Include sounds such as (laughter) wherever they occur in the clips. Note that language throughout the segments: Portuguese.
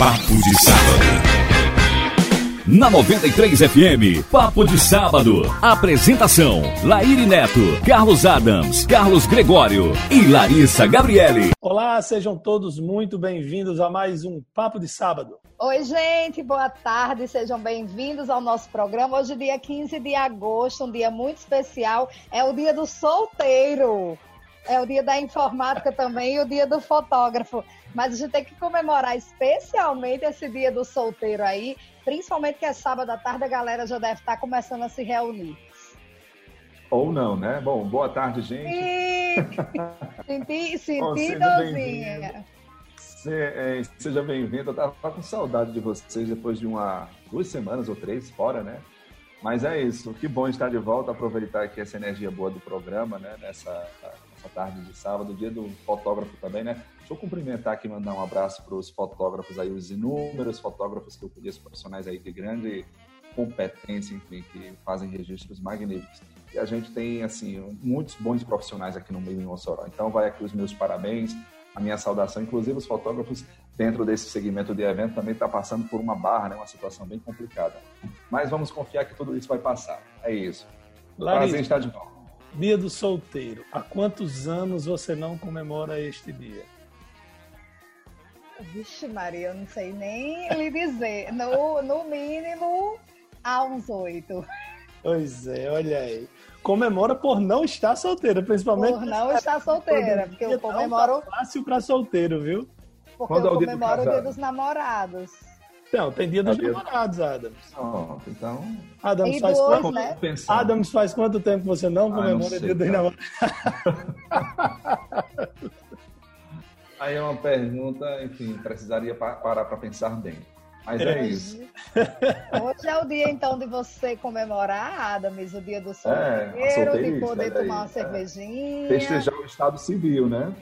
Papo de Sábado. Na 93 FM, Papo de Sábado. Apresentação: Laíri Neto, Carlos Adams, Carlos Gregório e Larissa Gabriele. Olá, sejam todos muito bem-vindos a mais um Papo de Sábado. Oi, gente, boa tarde, sejam bem-vindos ao nosso programa. Hoje, dia 15 de agosto, um dia muito especial, é o dia do solteiro. É o dia da informática também e o dia do fotógrafo. Mas a gente tem que comemorar especialmente esse dia do solteiro aí, principalmente que é sábado à tarde, a galera já deve estar começando a se reunir. Ou não, né? Bom, boa tarde, gente. senti, (laughs) senti dozinha. É, seja bem-vindo. Eu estava com saudade de vocês depois de uma duas semanas ou três fora, né? Mas é isso. Que bom estar de volta, aproveitar aqui essa energia boa do programa, né? Nessa, nessa tarde de sábado, dia do fotógrafo também, né? Deixa eu cumprimentar aqui, mandar um abraço para os fotógrafos aí, os inúmeros fotógrafos que eu conheço, profissionais aí de grande competência, enfim, que fazem registros magníficos. E a gente tem, assim, muitos bons profissionais aqui no meio em Mossoró. Então, vai aqui os meus parabéns, a minha saudação. Inclusive, os fotógrafos dentro desse segmento de evento também está passando por uma barra, né? uma situação bem complicada. Mas vamos confiar que tudo isso vai passar. É isso. Larissa, Prazer estar de volta. Dia do solteiro. Há quantos anos você não comemora este dia? Vixe, Maria, eu não sei nem lhe dizer. No, no mínimo, há uns oito. Pois é, olha aí. Comemora por não estar solteira, principalmente. Por não estar solteira, porque eu comemoro. Tá fácil para solteiro, viu? Porque Quando eu é comemoro o dia dos namorados. Não, tem dia dos é namorados, Adams. Pronto, então. Adams faz, dois, quanto... né? Adams faz quanto tempo você não ah, comemora o dia dos namorados? (laughs) Aí é uma pergunta, enfim, precisaria parar para pensar bem. Mas é, isso. (laughs) Hoje é o dia, então, de você comemorar, Adams, o dia do solteiro, é, de poder tomar uma é. cervejinha. Festejar o estado civil, né?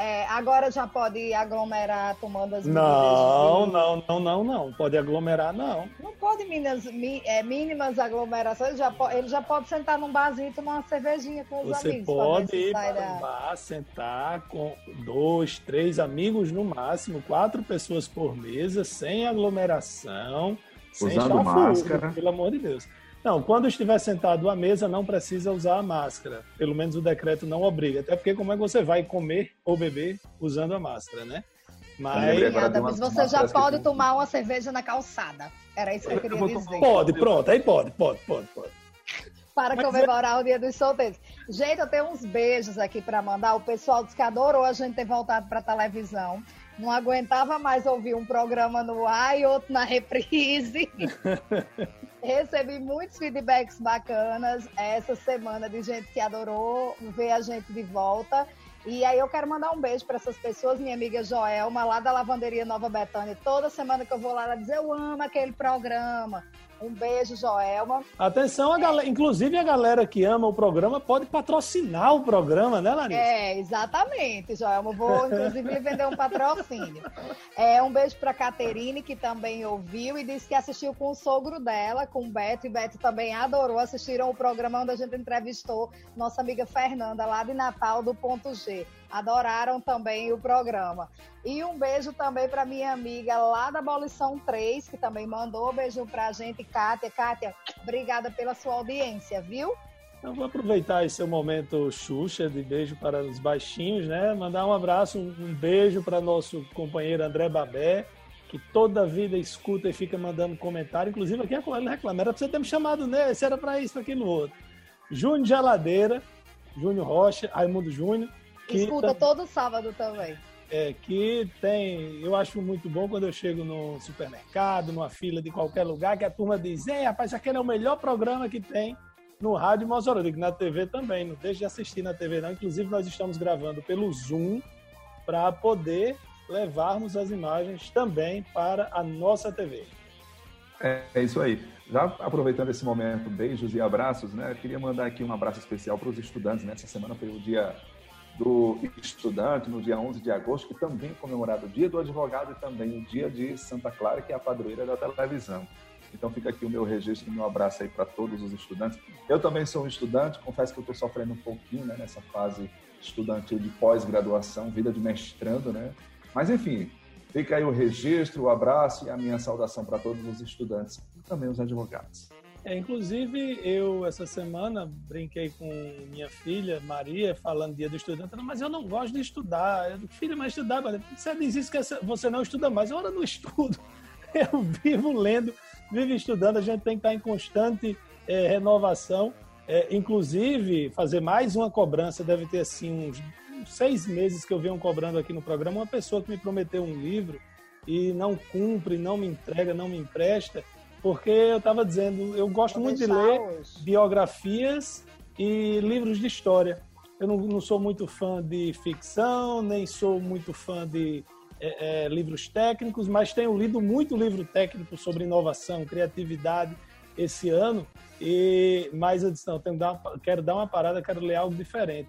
É, agora já pode aglomerar tomando as Não, não, não, não, não. Pode aglomerar, não. Não pode mínimas, é, mínimas aglomerações. Já pode, ele já pode sentar num barzinho e tomar uma cervejinha com os Você amigos. Você pode ir para um bar, sentar com dois, três amigos no máximo, quatro pessoas por mesa, sem aglomeração, Usando sem máscara. pelo amor de Deus. Não, quando estiver sentado à mesa, não precisa usar a máscara. Pelo menos o decreto não obriga. Até porque como é que você vai comer ou beber usando a máscara, né? Mas, mas você já pode que... tomar uma cerveja na calçada. Era isso que eu queria dizer. Pode, pronto, aí pode, pode, pode, pode. Para mas comemorar é... o Dia dos Solteiros. Gente, eu tenho uns beijos aqui para mandar. O pessoal disse que adorou a gente ter voltado para televisão. Não aguentava mais ouvir um programa no ar e outro na reprise. (laughs) Recebi muitos feedbacks bacanas essa semana de gente que adorou ver a gente de volta. E aí eu quero mandar um beijo para essas pessoas, minha amiga Joelma, lá da Lavanderia Nova Betânia. Toda semana que eu vou lá, ela diz, eu amo aquele programa. Um beijo, Joelma. Atenção, a galera, inclusive a galera que ama o programa pode patrocinar o programa, né, Larissa? É, exatamente, Joelma. Vou, inclusive, vender um patrocínio. É, um beijo para Caterine, que também ouviu e disse que assistiu com o sogro dela, com o Beto, e Beto também adorou. Assistiram o programa onde a gente entrevistou nossa amiga Fernanda, lá de Natal, do Ponto G adoraram também o programa. E um beijo também para minha amiga lá da Abolição 3, que também mandou um beijo para a gente, Kátia. Kátia, obrigada pela sua audiência, viu? Eu vou aproveitar esse seu momento Xuxa de beijo para os baixinhos, né? Mandar um abraço, um beijo para nosso companheiro André Babé, que toda a vida escuta e fica mandando comentário. Inclusive aqui ele reclama, era para você ter me chamado nesse, era para isso, para aquilo outro. Júnior Geladeira, Júnior Rocha, Raimundo Júnior, que Escuta todo sábado também. É, que tem. Eu acho muito bom quando eu chego no supermercado, numa fila de qualquer lugar, que a turma diz: Ei, rapaz, aquele é o melhor programa que tem no rádio Mossoró. Digo, na TV também, não deixe de assistir na TV, não. Inclusive, nós estamos gravando pelo Zoom para poder levarmos as imagens também para a nossa TV. É, é isso aí. Já aproveitando esse momento, beijos e abraços, né? Eu queria mandar aqui um abraço especial para os estudantes. Né? semana foi o dia do estudante, no dia 11 de agosto, que também é comemorado o dia do advogado e também o dia de Santa Clara, que é a padroeira da televisão. Então fica aqui o meu registro, o meu abraço aí para todos os estudantes. Eu também sou um estudante, confesso que eu estou sofrendo um pouquinho né, nessa fase estudantil de pós-graduação, vida de mestrando, né? Mas enfim, Fica aí o registro, o abraço e a minha saudação para todos os estudantes e também os advogados. É, inclusive, eu essa semana brinquei com minha filha, Maria, falando dia do estudante. Mas eu não gosto de estudar. Eu, Filha, mas estudar, você diz isso que você não estuda mais. Eu não estudo. (laughs) Eu vivo lendo, vivo estudando. A gente tem que estar em constante é, renovação. É, inclusive, fazer mais uma cobrança. Deve ter assim uns seis meses que eu venho cobrando aqui no programa. Uma pessoa que me prometeu um livro e não cumpre, não me entrega, não me empresta porque eu estava dizendo, eu gosto Vou muito de ler biografias e livros de história. Eu não, não, sou muito fã de ficção, nem sou muito fã de é, é, livros técnicos, mas tenho lido muito livro técnico sobre inovação, criatividade esse ano. E mais eu disse, não, dar uma, quero dar uma parada, quero ler algo diferente.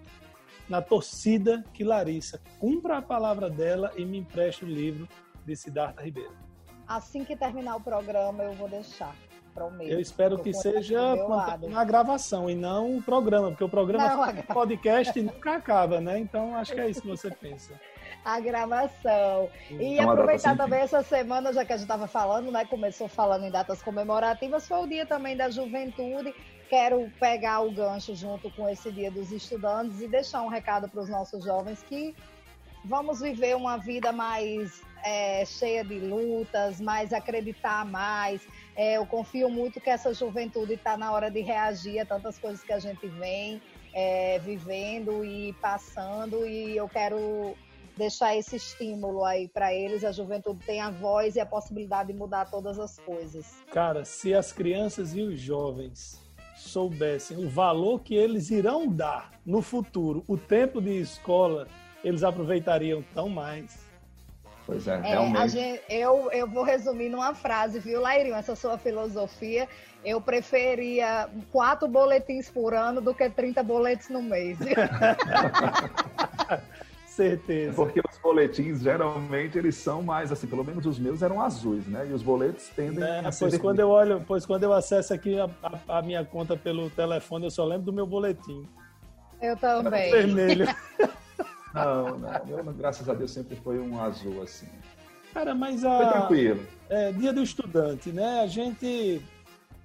Na torcida que Larissa cumpra a palavra dela e me empreste o livro de Siddhartha Ribeiro. Assim que terminar o programa, eu vou deixar. Prometo. Eu espero que seja uma gravação e não um programa, porque o programa não, (laughs) podcast nunca acaba, né? Então acho que é isso que você pensa. (laughs) A gravação. E então, aproveitar também essa semana, já que a gente estava falando, né? Começou falando em datas comemorativas, foi o dia também da juventude. Quero pegar o gancho junto com esse dia dos estudantes e deixar um recado para os nossos jovens que vamos viver uma vida mais é, cheia de lutas, mais acreditar mais. É, eu confio muito que essa juventude está na hora de reagir a tantas coisas que a gente vem é, vivendo e passando, e eu quero deixar esse estímulo aí para eles. A juventude tem a voz e a possibilidade de mudar todas as coisas. Cara, se as crianças e os jovens soubessem o valor que eles irão dar no futuro, o tempo de escola, eles aproveitariam tão mais. Pois é, é realmente. Gente, eu, eu vou resumir numa frase, viu, Lairinho? Essa sua filosofia. Eu preferia quatro boletins por ano do que 30 boletos no mês. (laughs) Certeza. Porque os boletins, geralmente, eles são mais, assim, pelo menos os meus eram azuis, né? E os boletos tendem é, a ser... Pois quando, eu olho, pois quando eu acesso aqui a, a, a, minha conta pelo telefone, eu só lembro do meu boletim. Eu também. Vermelho. (laughs) Não, não. Meu, graças a Deus, sempre foi um azul, assim. Cara, mas a. Foi tranquilo. É, dia do estudante, né? A gente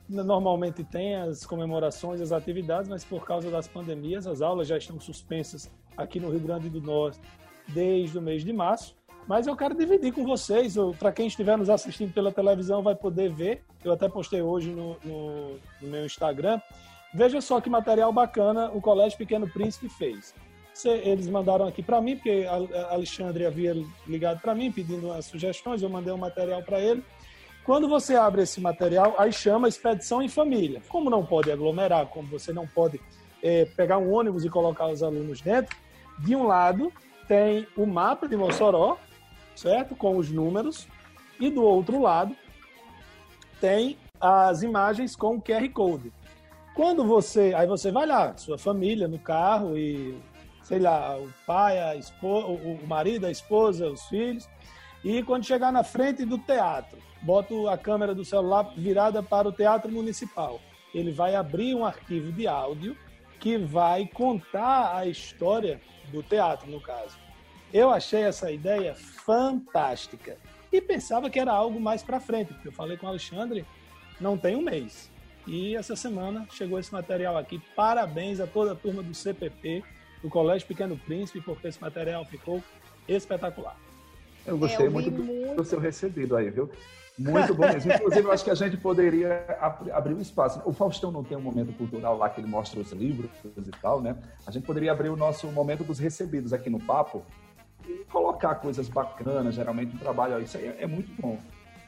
normalmente tem as comemorações, as atividades, mas por causa das pandemias, as aulas já estão suspensas aqui no Rio Grande do Norte desde o mês de março. Mas eu quero dividir com vocês, para quem estiver nos assistindo pela televisão vai poder ver. Eu até postei hoje no, no, no meu Instagram. Veja só que material bacana o Colégio Pequeno Príncipe fez eles mandaram aqui para mim, porque Alexandre havia ligado para mim pedindo umas sugestões, eu mandei um material para ele. Quando você abre esse material, aí chama Expedição em Família. Como não pode aglomerar, como você não pode é, pegar um ônibus e colocar os alunos dentro, de um lado tem o mapa de Mossoró, certo? Com os números, e do outro lado tem as imagens com o QR Code. Quando você. Aí você vai lá, sua família no carro e sei lá, o pai, a esposa, o marido, a esposa, os filhos. E quando chegar na frente do teatro, boto a câmera do celular virada para o teatro municipal. Ele vai abrir um arquivo de áudio que vai contar a história do teatro, no caso. Eu achei essa ideia fantástica e pensava que era algo mais para frente, porque eu falei com o Alexandre, não tem um mês. E essa semana chegou esse material aqui. Parabéns a toda a turma do CPP do Colégio Pequeno Príncipe, porque esse material ficou espetacular. Eu gostei é, eu muito, muito do seu recebido aí, viu? Muito bom mesmo. Inclusive, eu acho que a gente poderia abrir um espaço. O Faustão não tem um momento cultural lá que ele mostra os livros e tal, né? A gente poderia abrir o nosso momento dos recebidos aqui no papo e colocar coisas bacanas, geralmente um trabalho. Isso aí é, é muito bom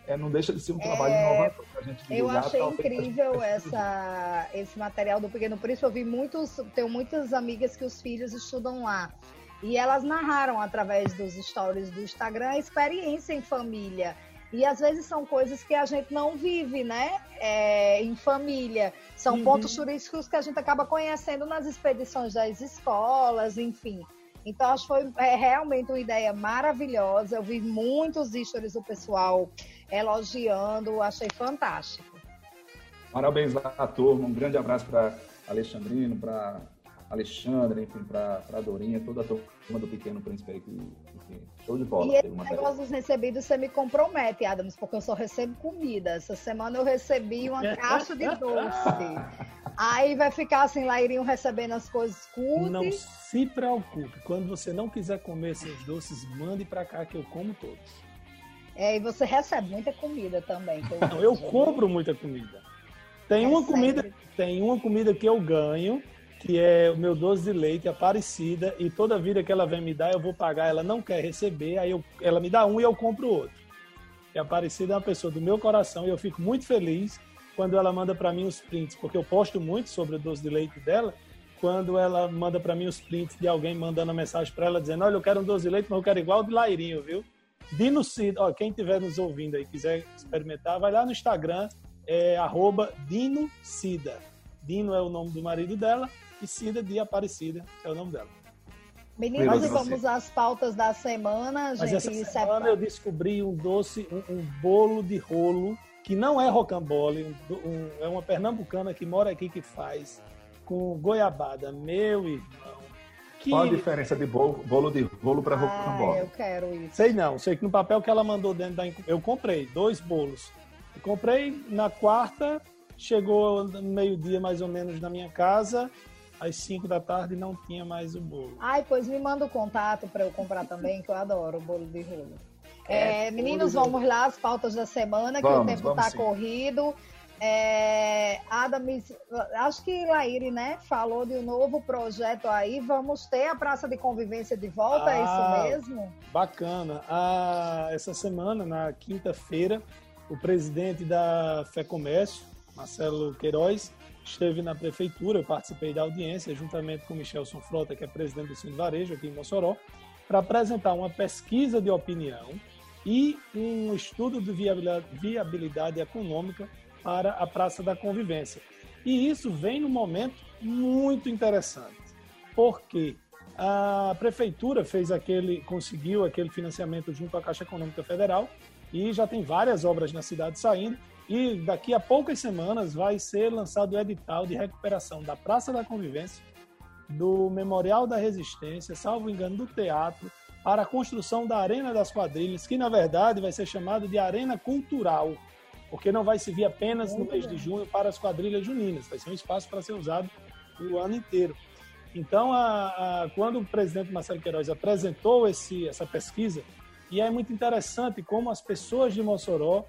é, não deixa de ser um trabalho é, inovador gente Eu achei incrível (laughs) essa, esse material do Pequeno Príncipe. Eu vi muitos, tenho muitas amigas que os filhos estudam lá. E elas narraram através dos stories do Instagram a experiência em família. E às vezes são coisas que a gente não vive, né? É, em família. São uhum. pontos turísticos que a gente acaba conhecendo nas expedições das escolas, enfim. Então, acho que foi é, realmente uma ideia maravilhosa. Eu vi muitos stories do pessoal elogiando, achei fantástico. Parabéns à turma, um grande abraço para Alexandrino, para Alexandre, enfim, para a Dorinha, toda a turma do Pequeno Príncipe aí, que, show de bola. E esse negócio dos recebidos, você me compromete, Adams, porque eu só recebo comida. Essa semana eu recebi uma (laughs) caixa de doce. Aí vai ficar assim, lá iriam recebendo as coisas curtas. Não se preocupe. Quando você não quiser comer seus doces, mande para cá que eu como todos. É, e você recebe muita comida também. Eu não, eu compro muita comida. Tem é uma comida, tem uma comida que eu ganho que é o meu doce de leite Aparecida, e toda vida que ela vem me dar, eu vou pagar, ela não quer receber, aí eu, ela me dá um e eu compro outro. E Aparecida é uma pessoa do meu coração e eu fico muito feliz quando ela manda para mim os prints, porque eu posto muito sobre o doce de leite dela, quando ela manda para mim os prints de alguém mandando a mensagem para ela dizendo: Olha, eu quero um doce de leite, mas eu quero igual de Lairinho, viu? Dino Cida, ó, quem estiver nos ouvindo aí quiser experimentar, vai lá no Instagram, é arroba Dino Cida. Dino é o nome do marido dela e Cida de Aparecida, é o nome dela. Meninos, e vamos às pautas da semana, gente. Mas essa semana eu descobri um doce, um, um, bolo de rolo, que não é rocambole, um, um, é uma pernambucana que mora aqui que faz, com goiabada. Meu irmão. Que... Qual a diferença de bolo, bolo de rolo para rocambole? eu quero isso. Sei não, sei que no papel que ela mandou dentro da... Eu comprei dois bolos. Eu comprei na quarta, chegou meio-dia mais ou menos na minha casa, às 5 da tarde não tinha mais o bolo. Ai, pois me manda o contato para eu comprar também, que eu adoro o bolo de rolo. É, é, meninos, vamos lá, as pautas da semana, vamos, que o tempo está corrido. É, acho que Laíri, né, falou de um novo projeto aí. Vamos ter a Praça de Convivência de volta, ah, é isso ah, mesmo? Bacana. Ah, essa semana, na quinta-feira, o presidente da Fé Comércio, Marcelo Queiroz, esteve na prefeitura, eu participei da audiência, juntamente com Michelson Frota, que é presidente do Cine Varejo aqui em Mossoró, para apresentar uma pesquisa de opinião e um estudo de viabilidade, econômica para a Praça da Convivência. E isso vem num momento muito interessante, porque a prefeitura fez aquele, conseguiu aquele financiamento junto à Caixa Econômica Federal e já tem várias obras na cidade saindo e daqui a poucas semanas vai ser lançado o edital de recuperação da Praça da Convivência, do Memorial da Resistência, salvo engano, do teatro, para a construção da Arena das Quadrilhas, que na verdade vai ser chamado de Arena Cultural, porque não vai servir apenas no mês de junho para as quadrilhas juninas, vai ser um espaço para ser usado o ano inteiro. Então, a, a, quando o presidente Marcelo Queiroz apresentou esse, essa pesquisa, e é muito interessante como as pessoas de Mossoró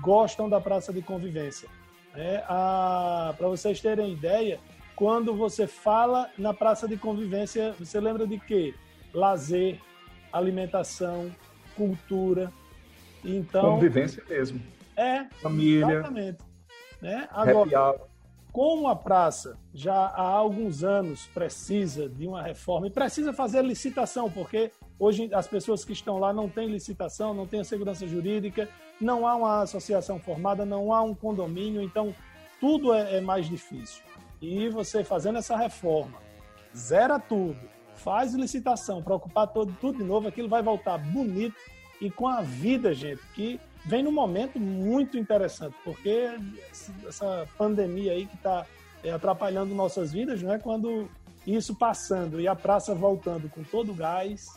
gostam da praça de convivência. É, Para vocês terem ideia, quando você fala na praça de convivência, você lembra de quê? Lazer, alimentação, cultura. Então, convivência mesmo. É, família. Exatamente. Né? Agora, como a praça já há alguns anos precisa de uma reforma e precisa fazer licitação, porque hoje as pessoas que estão lá não têm licitação, não têm segurança jurídica, não há uma associação formada, não há um condomínio, então tudo é, é mais difícil. E você fazendo essa reforma, zera tudo, faz licitação para ocupar todo, tudo de novo, aquilo vai voltar bonito e com a vida, gente, que vem num momento muito interessante, porque essa pandemia aí que está é, atrapalhando nossas vidas, não é? Quando isso passando e a praça voltando com todo o gás,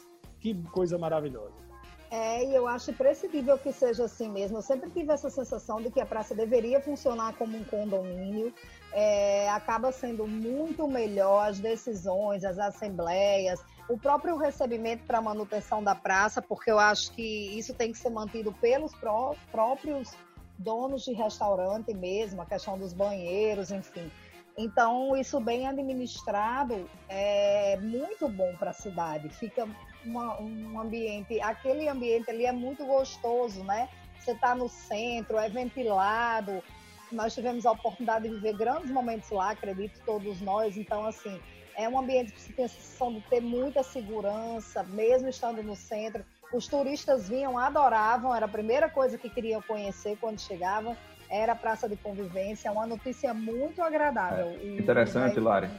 que coisa maravilhosa. É, e eu acho imprescindível que seja assim mesmo. Eu sempre tive essa sensação de que a praça deveria funcionar como um condomínio. É, acaba sendo muito melhor as decisões, as assembleias, o próprio recebimento para manutenção da praça, porque eu acho que isso tem que ser mantido pelos pró próprios donos de restaurante mesmo, a questão dos banheiros, enfim. Então, isso bem administrado é muito bom para a cidade. Fica uma, um ambiente, aquele ambiente ali é muito gostoso, né? Você está no centro, é ventilado. Nós tivemos a oportunidade de viver grandes momentos lá, acredito todos nós. Então, assim, é um ambiente que você tem a sensação de ter muita segurança, mesmo estando no centro. Os turistas vinham, adoravam, era a primeira coisa que queriam conhecer quando chegavam, era a Praça de Convivência, é uma notícia muito agradável. É, interessante, Lari.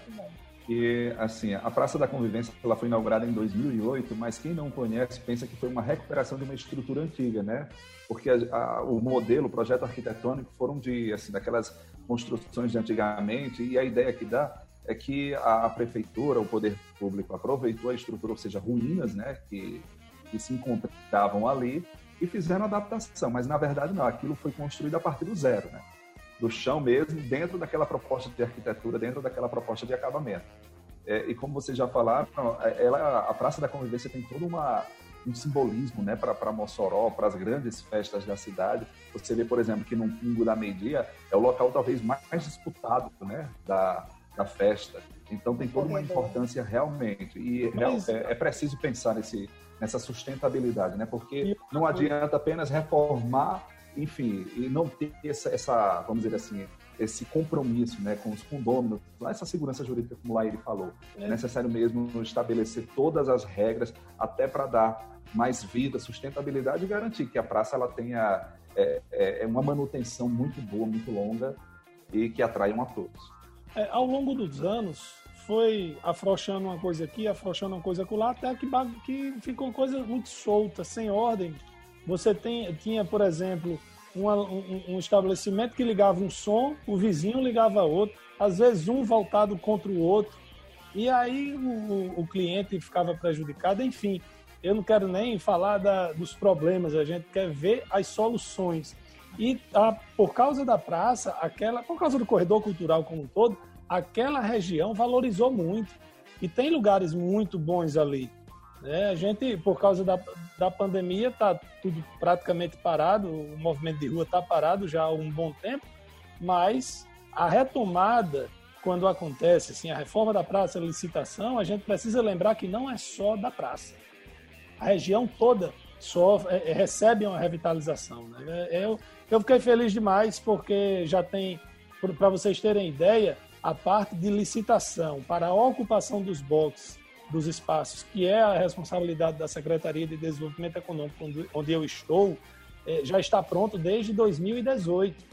E assim, a Praça da Convivência ela foi inaugurada em 2008, mas quem não conhece pensa que foi uma recuperação de uma estrutura antiga, né? Porque a, a, o modelo, o projeto arquitetônico foram de assim daquelas construções de antigamente e a ideia que dá é que a, a, prefeitura, o poder público aproveitou a estrutura, ou seja, ruínas, né, que, que se encontravam ali e fizeram adaptação. Mas na verdade não, aquilo foi construído a partir do zero, né, do chão mesmo, dentro daquela proposta de arquitetura, dentro daquela proposta de acabamento. É, e como vocês já falaram, ela, a Praça da Convivência tem toda uma um simbolismo né, para Mossoró, para as grandes festas da cidade. Você vê, por exemplo, que no Pingo da Meia-Dia é o local talvez mais disputado né, da, da festa. Então tem toda uma importância realmente. E Mas... é, é, preciso pensar nesse, nessa sustentabilidade, né? porque não adianta apenas reformar, enfim, e não ter essa, essa vamos dizer assim, esse compromisso né, com os condôminos, essa segurança jurídica, como lá ele falou. É. necessário mesmo estabelecer todas as regras, até para dar mais vida, sustentabilidade e garantir que a praça ela tenha é, é, é uma manutenção muito boa, muito longa e que atraiam a todos. É, ao longo dos anos, foi afrouxando uma coisa aqui, afrouxando uma coisa lá, até que, que ficou coisa muito solta, sem ordem. Você tem, tinha, por exemplo, uma, um, um, estabelecimento que ligava um som, o vizinho ligava outro, às vezes um voltado contra o outro, e aí o, o cliente ficava prejudicado. Enfim, eu não quero nem falar da, dos problemas, a gente quer ver as soluções. E a, por causa da praça, aquela, por causa do corredor cultural como um todo, aquela região valorizou muito. E tem lugares muito bons ali. Né? A gente, por causa da, da pandemia, está tudo praticamente parado, o movimento de rua está parado já há um bom tempo, mas a retomada, quando acontece, assim, a reforma da praça, a licitação, a gente precisa lembrar que não é só da praça. A região toda só é, é, recebe uma revitalização. Né? Eu, eu fiquei feliz demais porque já tem, para vocês terem ideia, a parte de licitação para a ocupação dos boxes dos espaços, que é a responsabilidade da Secretaria de Desenvolvimento Econômico, onde eu estou, é, já está pronto desde 2018.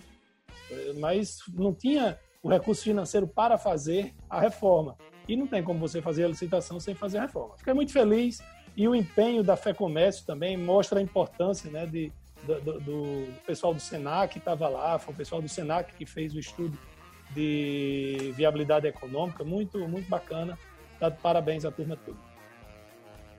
É, mas não tinha o recurso financeiro para fazer a reforma. E não tem como você fazer a licitação sem fazer a reforma. Fiquei muito feliz e o empenho da Fé Comércio também mostra a importância né, de, do, do, do pessoal do Senac que estava lá, foi o pessoal do Senac que fez o estudo de viabilidade econômica, muito, muito bacana. Tá parabéns à turma toda.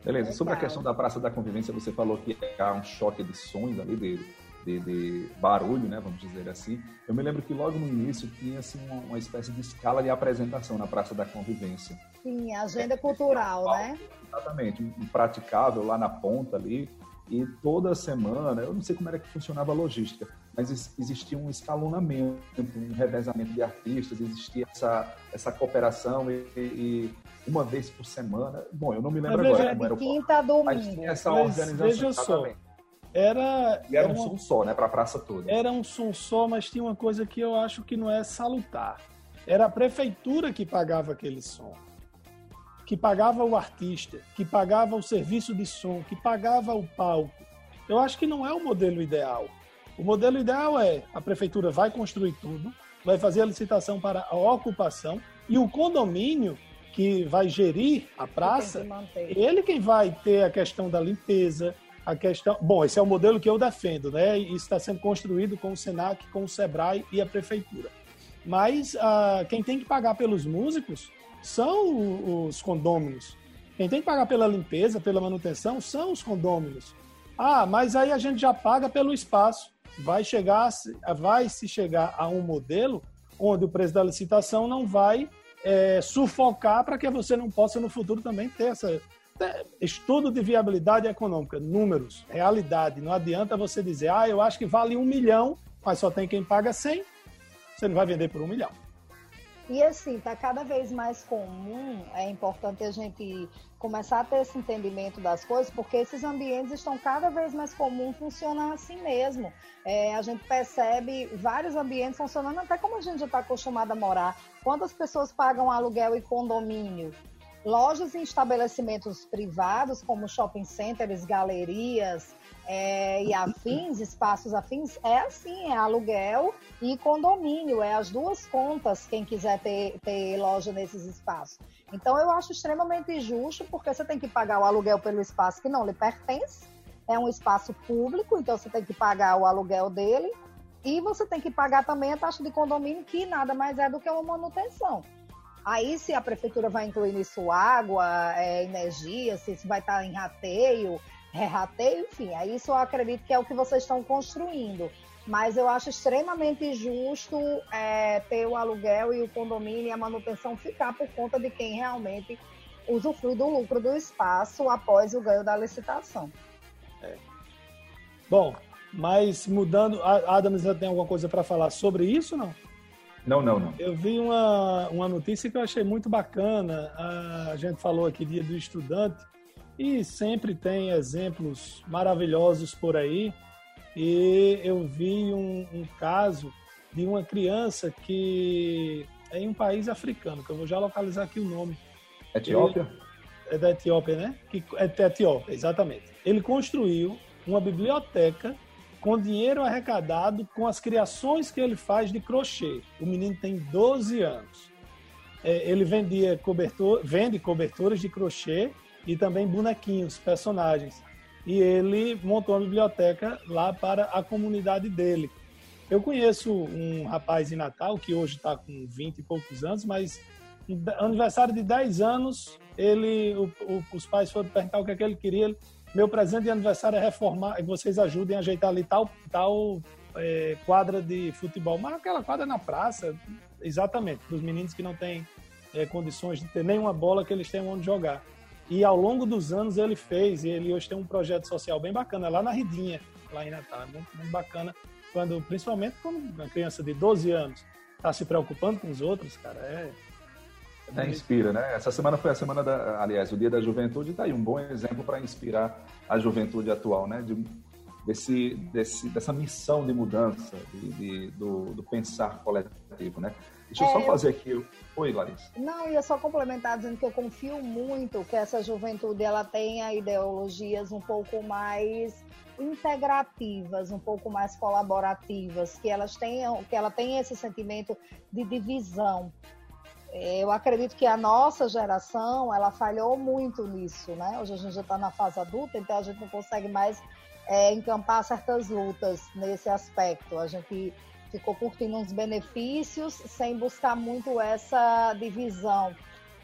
Beleza. Sobre a questão da Praça da Convivência, você falou que há um choque de sons ali, de, de, de, barulho, né, vamos dizer assim. Eu me lembro que logo no início tinha assim, uma, uma espécie de escala de apresentação na Praça da Convivência. Sim, agenda é, cultural, né? Exatamente, impraticável lá na ponta ali. E toda semana, eu não sei como era que funcionava a logística, mas existia um escalonamento, um revezamento de artistas, existia essa, essa cooperação e, e uma vez por semana. Bom, eu não me lembro agora como era o quinta a domingo. Mas tinha essa mas organização. Veja só, era, e era, era um som só, né, para a praça toda. Era um som só, mas tinha uma coisa que eu acho que não é salutar. Era a prefeitura que pagava aquele som, que pagava o artista, que pagava o serviço de som, que pagava o palco. Eu acho que não é o modelo ideal. O modelo ideal é a prefeitura vai construir tudo, vai fazer a licitação para a ocupação e o condomínio que vai gerir a praça, ele quem vai ter a questão da limpeza, a questão. Bom, esse é o modelo que eu defendo, né? E está sendo construído com o Senac, com o Sebrae e a prefeitura. Mas ah, quem tem que pagar pelos músicos são os condôminos. Quem tem que pagar pela limpeza, pela manutenção, são os condôminos. Ah, mas aí a gente já paga pelo espaço. Vai chegar, vai se chegar a um modelo onde o preço da licitação não vai é, sufocar para que você não possa no futuro também ter essa é, estudo de viabilidade econômica, números, realidade. Não adianta você dizer, ah, eu acho que vale um milhão, mas só tem quem paga 100. Você não vai vender por um milhão. E assim, está cada vez mais comum, é importante a gente começar a ter esse entendimento das coisas, porque esses ambientes estão cada vez mais comuns funcionando assim mesmo. É, a gente percebe vários ambientes funcionando até como a gente já está acostumado a morar. Quantas pessoas pagam aluguel e condomínio? Lojas e estabelecimentos privados, como shopping centers, galerias, é, e afins, espaços afins, é assim, é aluguel e condomínio, é as duas contas quem quiser ter, ter loja nesses espaços. Então eu acho extremamente injusto, porque você tem que pagar o aluguel pelo espaço que não lhe pertence, é um espaço público, então você tem que pagar o aluguel dele, e você tem que pagar também a taxa de condomínio, que nada mais é do que uma manutenção. Aí, se a prefeitura vai incluir nisso água, é, energia, se isso vai estar em rateio, rateio, enfim, aí isso eu acredito que é o que vocês estão construindo. Mas eu acho extremamente justo é, ter o aluguel e o condomínio e a manutenção ficar por conta de quem realmente usufrui do lucro do espaço após o ganho da licitação. É. Bom, mas mudando, a Adams já tem alguma coisa para falar sobre isso, não? Não, não, não. Eu vi uma, uma notícia que eu achei muito bacana. A gente falou aqui dia do estudante e sempre tem exemplos maravilhosos por aí. E eu vi um, um caso de uma criança que é em um país africano, que eu vou já localizar aqui o nome. Etiópia? Ele, é da Etiópia, né? Que, é da Etiópia, exatamente. Ele construiu uma biblioteca com dinheiro arrecadado com as criações que ele faz de crochê. O menino tem 12 anos. É, ele vendia cobertor, vende cobertores de crochê e também bonequinhos, personagens. E ele montou uma biblioteca lá para a comunidade dele. Eu conheço um rapaz em Natal que hoje está com 20 e poucos anos, mas aniversário de 10 anos, ele, o, o, os pais foram perguntar o que, é que ele queria. Ele, meu presente de aniversário é reformar, que vocês ajudem a ajeitar ali tal, tal é, quadra de futebol. Mas aquela quadra na praça, exatamente, para os meninos que não têm é, condições de ter nenhuma bola que eles tenham onde jogar. E ao longo dos anos ele fez, e ele hoje tem um projeto social bem bacana lá na Ridinha, lá em Natal. É muito, muito bacana, quando, principalmente quando uma criança de 12 anos está se preocupando com os outros, cara, é, é, inspira, né? Essa semana foi a semana da, aliás, o Dia da Juventude, tá aí um bom exemplo para inspirar a juventude atual, né? De, desse, desse, dessa missão de mudança, de, de do, do, pensar coletivo, né? Deixa eu é, só fazer aqui. Oi, Larissa. Não, ia só complementar dizendo que eu confio muito que essa juventude ela tenha ideologias um pouco mais integrativas, um pouco mais colaborativas, que elas tenham, que ela tenha esse sentimento de divisão, eu acredito que a nossa geração ela falhou muito nisso, né? Hoje a gente já está na fase adulta, então a gente não consegue mais é, encampar certas lutas nesse aspecto. A gente ficou curtindo uns benefícios sem buscar muito essa divisão.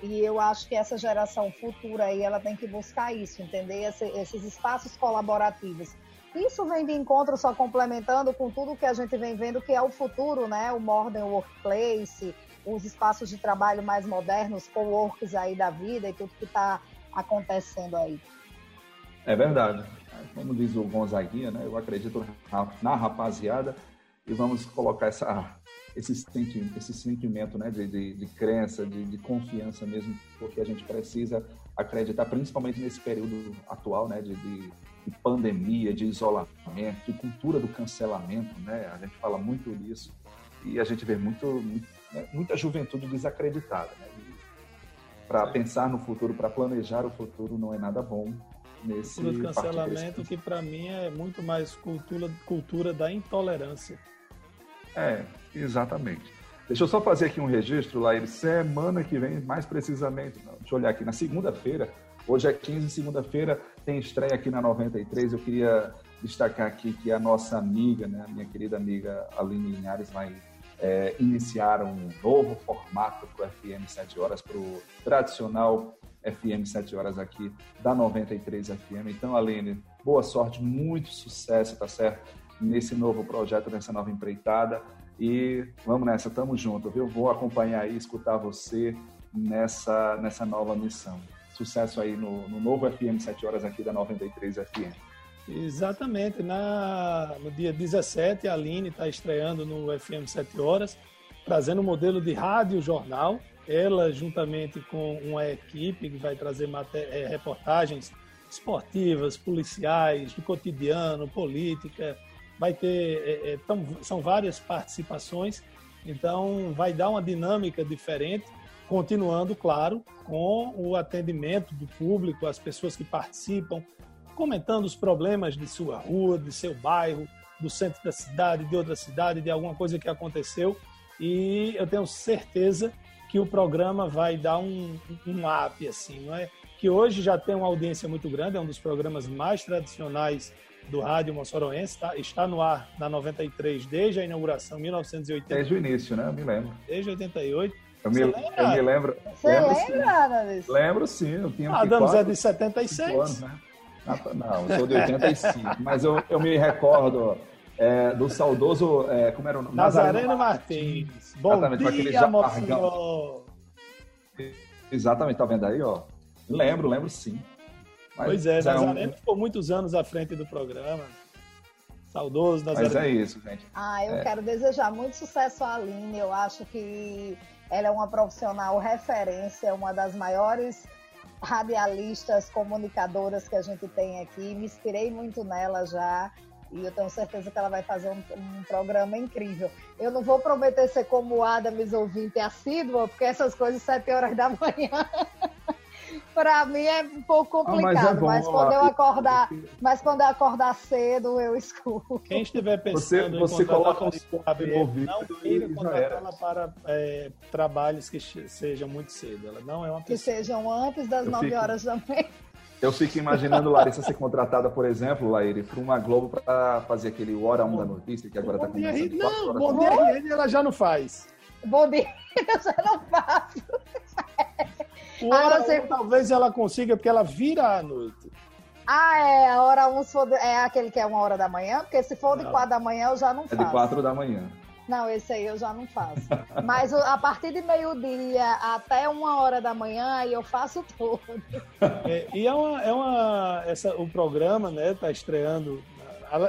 E eu acho que essa geração futura aí ela tem que buscar isso, entender Esse, esses espaços colaborativos. Isso vem de encontro só complementando com tudo que a gente vem vendo que é o futuro, né? O modern workplace, os espaços de trabalho mais modernos, co-works aí da vida e tudo que está acontecendo aí. É verdade. Como diz o Gonzaguinha, né? Eu acredito na rapaziada e vamos colocar essa, esse, sentimento, esse sentimento né? de, de, de crença, de, de, confiança mesmo, porque a gente precisa acreditar, principalmente nesse período atual, né? de, de pandemia, de isolamento, de cultura do cancelamento, né? A gente fala muito disso e a gente vê muito, muito né, muita juventude desacreditada. Né? Para pensar no futuro, para planejar o futuro, não é nada bom nesse cultura do cancelamento que para mim é muito mais cultura cultura da intolerância. É, exatamente. Deixa eu só fazer aqui um registro, Laíra. Semana que vem, mais precisamente, não, deixa eu olhar aqui, na segunda-feira, hoje é 15, segunda-feira, tem estreia aqui na 93. Eu queria destacar aqui que a nossa amiga, né, a minha querida amiga Aline Linhares, vai é, iniciaram um novo formato para o FM 7 horas, para o tradicional FM 7 horas aqui da 93 FM. Então, Aline, boa sorte, muito sucesso, tá certo? Nesse novo projeto, nessa nova empreitada. E vamos nessa, tamo junto, viu? Vou acompanhar aí, escutar você nessa, nessa nova missão. Sucesso aí no, no novo FM 7 horas aqui da 93 FM. Exatamente. Na, no dia 17, a Aline está estreando no FM 7 Horas, trazendo o um modelo de rádio jornal. Ela, juntamente com uma equipe que vai trazer é, reportagens esportivas, policiais, do cotidiano, política. Vai ter. É, é, tão, são várias participações, então vai dar uma dinâmica diferente continuando, claro, com o atendimento do público, as pessoas que participam, comentando os problemas de sua rua, de seu bairro, do centro da cidade, de outra cidade, de alguma coisa que aconteceu. E eu tenho certeza que o programa vai dar um, um up, assim, não é? Que hoje já tem uma audiência muito grande, é um dos programas mais tradicionais do rádio moçoroense, tá? está no ar na 93 desde a inauguração, 1980. Desde o início, né? Eu me lembro. Desde 88. Eu me, eu me lembro. Você lembro, lembra, Adames? Lembro sim, eu tinha. Ah, Adames é de 76. Anos, né? Não, eu sou de 85, mas eu, eu me recordo é, do saudoso. É, como era o nome? Nazareno, Nazareno Martins. Bom Exatamente, dia, mocinho. Exatamente, tá vendo aí, ó? Lembro, lembro sim. Mas pois é, Nazareno é um... ficou muitos anos à frente do programa. Saudoso Nazareno. Mas é isso, gente. Ah, eu é. quero desejar muito sucesso à Aline. Eu acho que ela é uma profissional referência, uma das maiores radialistas, comunicadoras que a gente tem aqui. Me inspirei muito nela já. E eu tenho certeza que ela vai fazer um, um programa incrível. Eu não vou prometer ser como o Adams ouvinte assídua, porque essas coisas sete horas da manhã (laughs) para mim é um pouco complicado, ah, mas, é bom, mas, quando eu acordar, mas quando eu acordar cedo, eu escuto. Quem estiver pensando você, você em coloca um não queira contratá-la para é, trabalhos que sejam muito cedo. Ela não é uma pessoa. Que sejam antes das eu 9 fico... horas da manhã. Eu fico imaginando Larissa ser contratada, por exemplo, Laíri, para uma Globo para fazer aquele Hora 1 da notícia, que agora está começando. Não, Bom Dia ela já não faz. Bom Dia (laughs) eu já não faço. Hora você... talvez ela consiga, porque ela vira à noite. Ah, é. A hora 1 um, é aquele que é uma hora da manhã? Porque se for de 4 da manhã, eu já não faço. É de 4 da manhã. Não, esse aí eu já não faço. Mas a partir de meio-dia até uma hora da manhã, aí eu faço tudo. (laughs) É, e é uma. É uma essa, o programa, né, tá estreando.